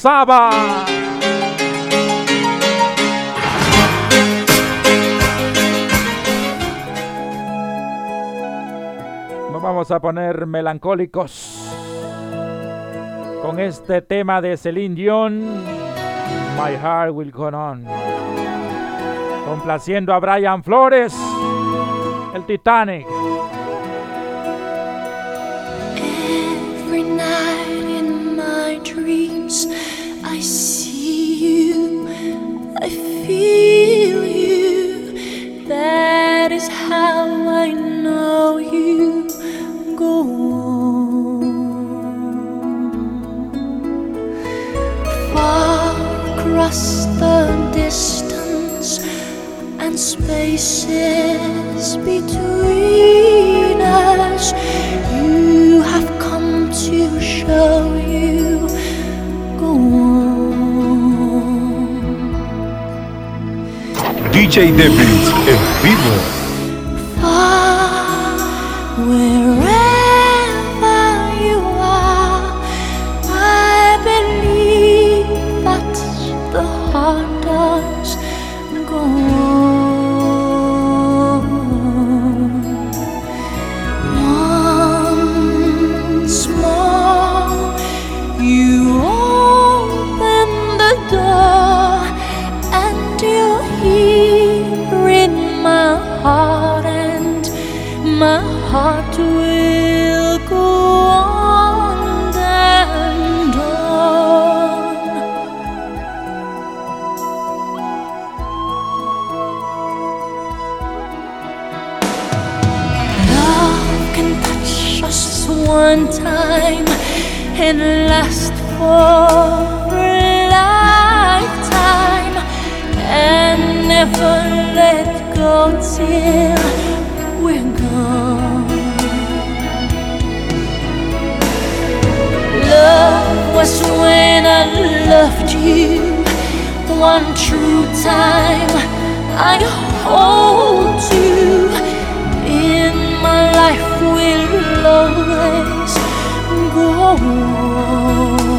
alzaba. Nos vamos a poner melancólicos con este tema de Celine Dion, My Heart Will Go On. Complaciendo a Brian Flores, el Titanic. I feel you. That is how I know you. Go on. Far across the distance and spaces between us, you have come to show you. DJ Dippins en vivo. can last for a lifetime and never let go till we're gone. Love was when I loved you one true time. I hold you in my life will always. 过我。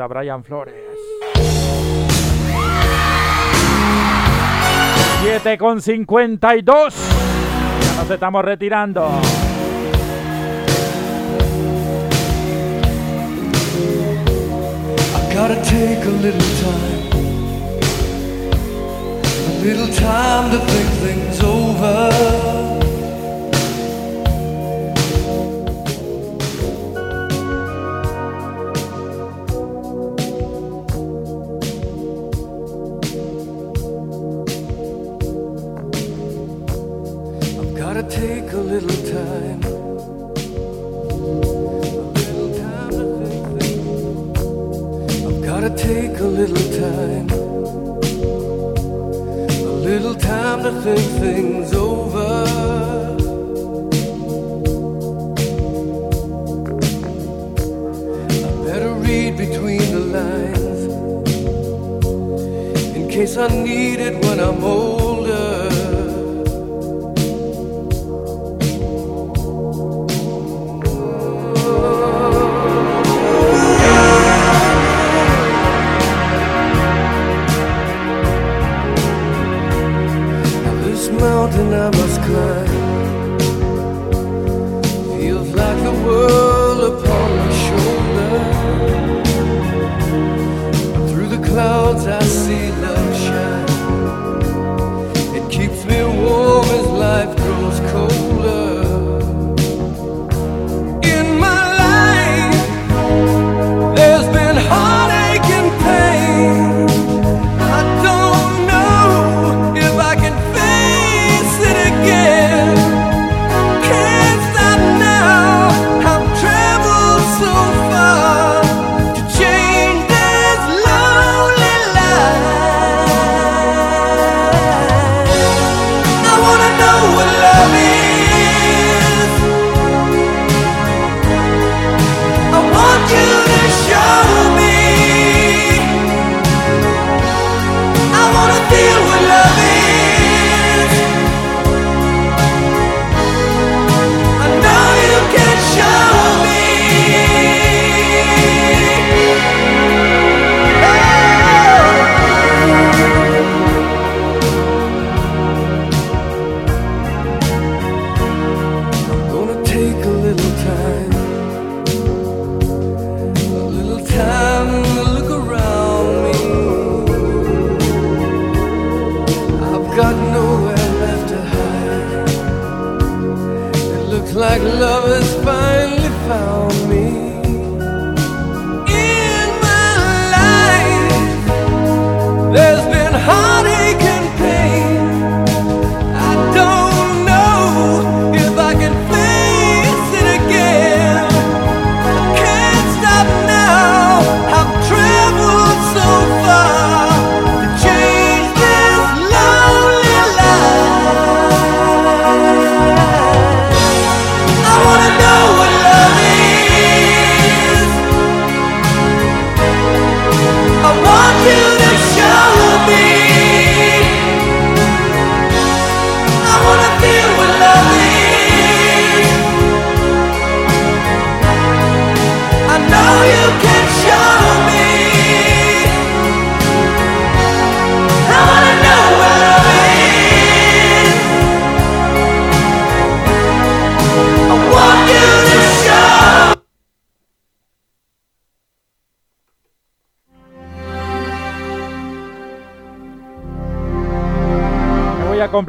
a Brian Flores. 7 con 52. Ya nos estamos retirando. I gotta take a little time. A little time to think things over.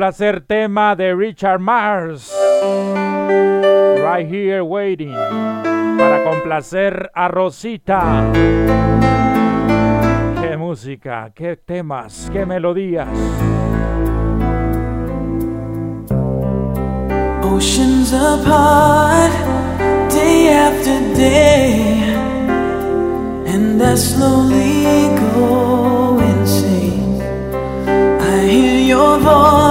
va a ser tema de Richard Mars. Right here waiting. Para complacer a Rosita. Qué música, qué temas, qué melodías. Oceans apart, day after day, and I slowly go insane. I hear your voice.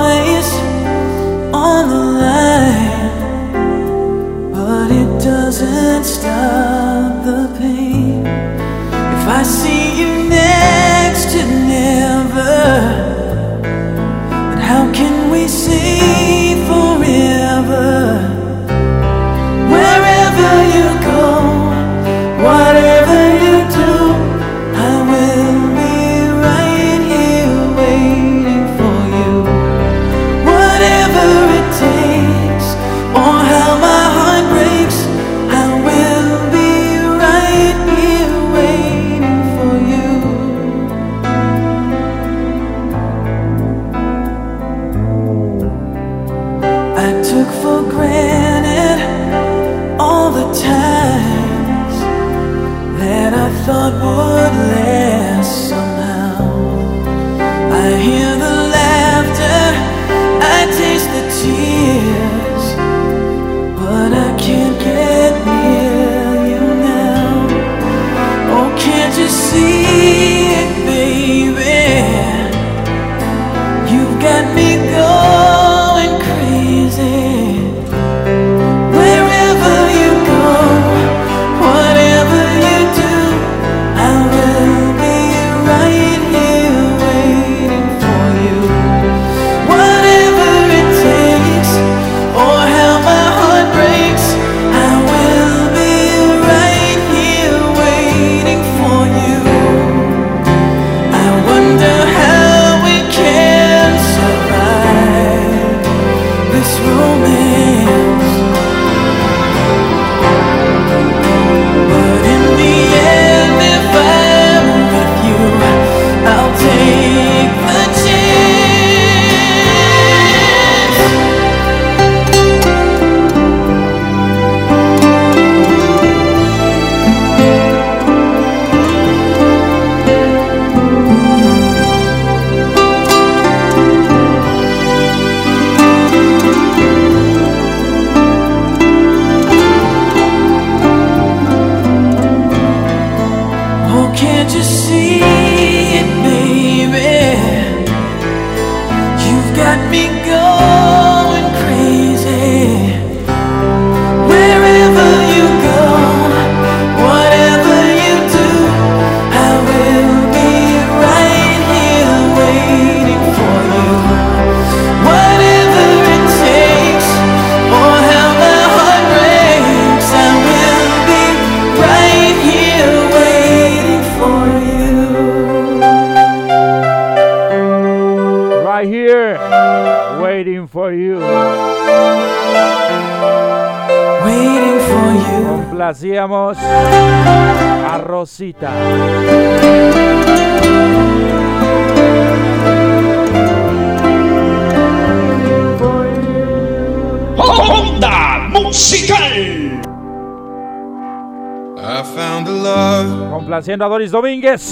A Doris Domínguez.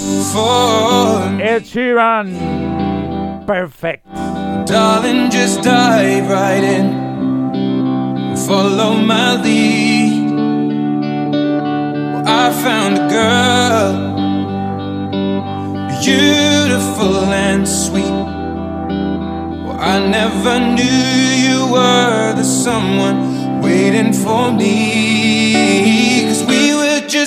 Ed Sheeran. Perfect. Darling, just dive right in. Follow my lead. I found a girl, beautiful and sweet. Well, I never knew you were the someone waiting for me.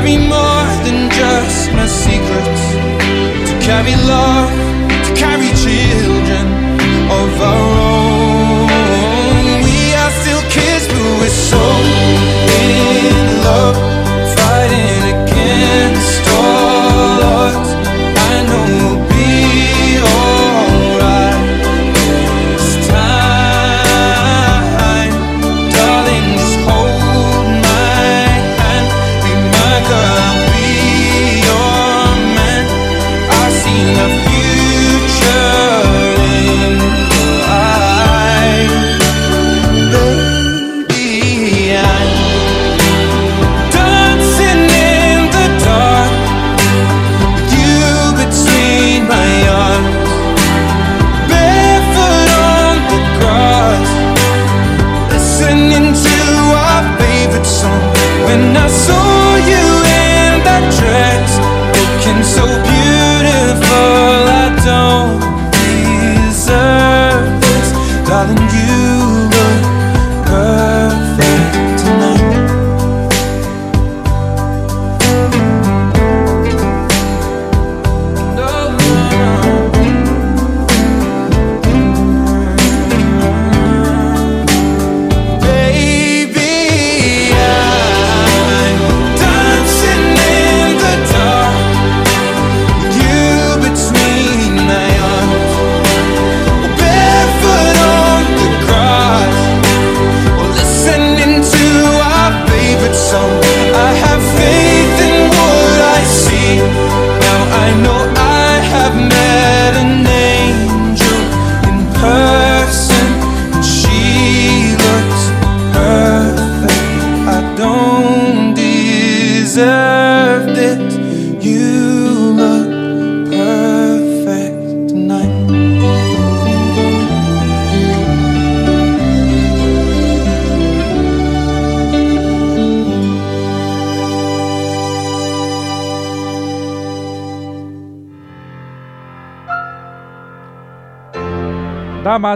Carry more than just my secrets, to carry love,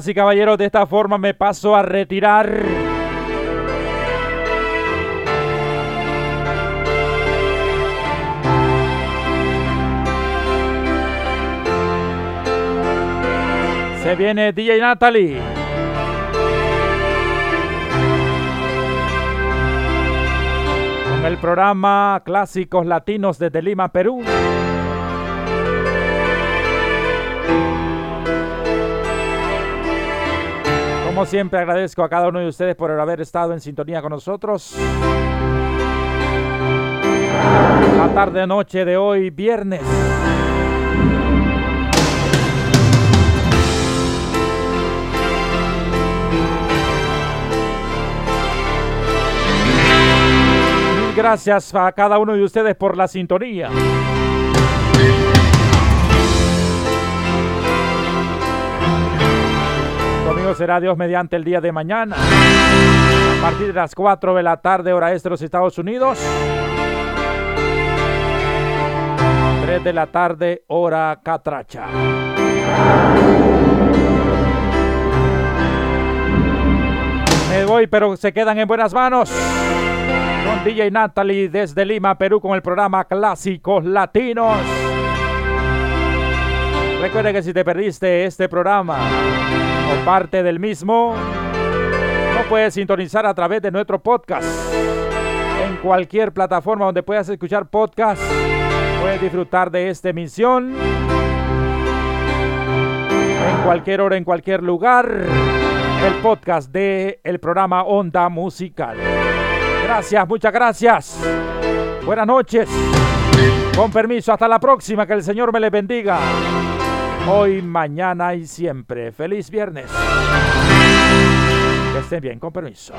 Damas y caballeros, de esta forma me paso a retirar. Se viene DJ Natalie. Con el programa Clásicos Latinos desde Lima, Perú. Siempre agradezco a cada uno de ustedes por haber estado en sintonía con nosotros. La tarde noche de hoy, viernes. Gracias a cada uno de ustedes por la sintonía. Será Dios mediante el día de mañana. A partir de las 4 de la tarde, hora este de los Estados Unidos. 3 de la tarde, hora catracha. Me voy, pero se quedan en buenas manos. Con DJ Natalie desde Lima, Perú, con el programa Clásicos Latinos. Recuerda que si te perdiste este programa o parte del mismo, no puedes sintonizar a través de nuestro podcast. En cualquier plataforma donde puedas escuchar podcast, puedes disfrutar de esta emisión. En cualquier hora, en cualquier lugar, el podcast de el programa Onda Musical. Gracias, muchas gracias. Buenas noches. Con permiso, hasta la próxima. Que el Señor me les bendiga. Hoy, mañana y siempre. Feliz viernes. Que estén bien, con permiso.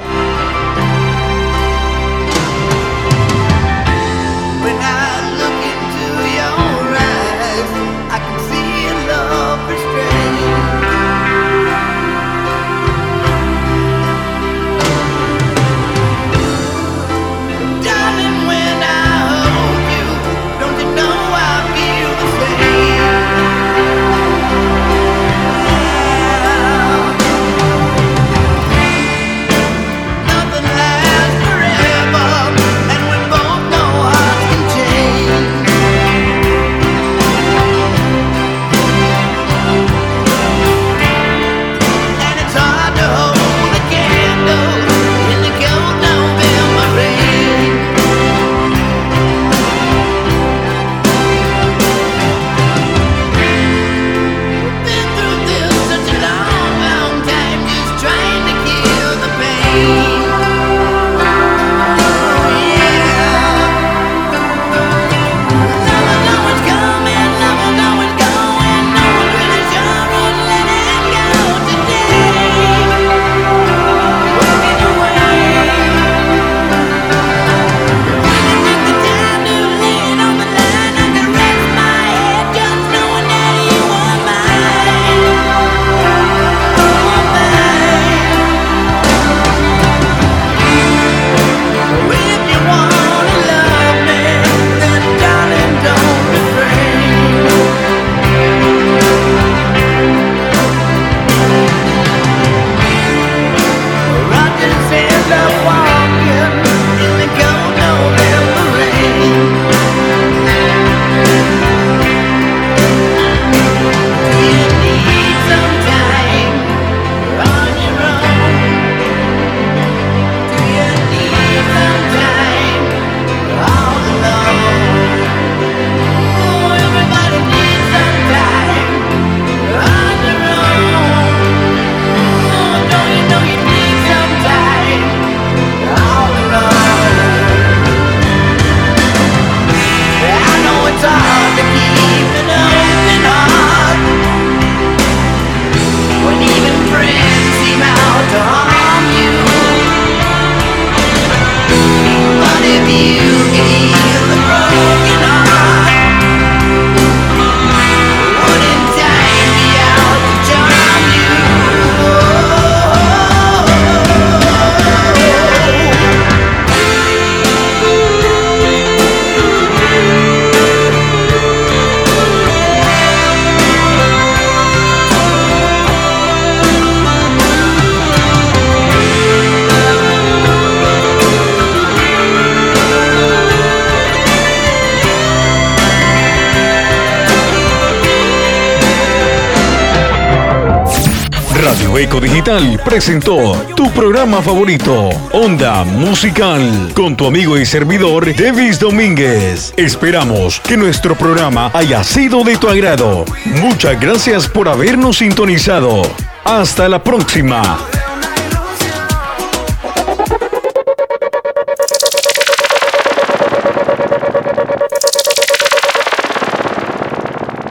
Presentó tu programa favorito, Onda Musical, con tu amigo y servidor, Davis Domínguez. Esperamos que nuestro programa haya sido de tu agrado. Muchas gracias por habernos sintonizado. Hasta la próxima.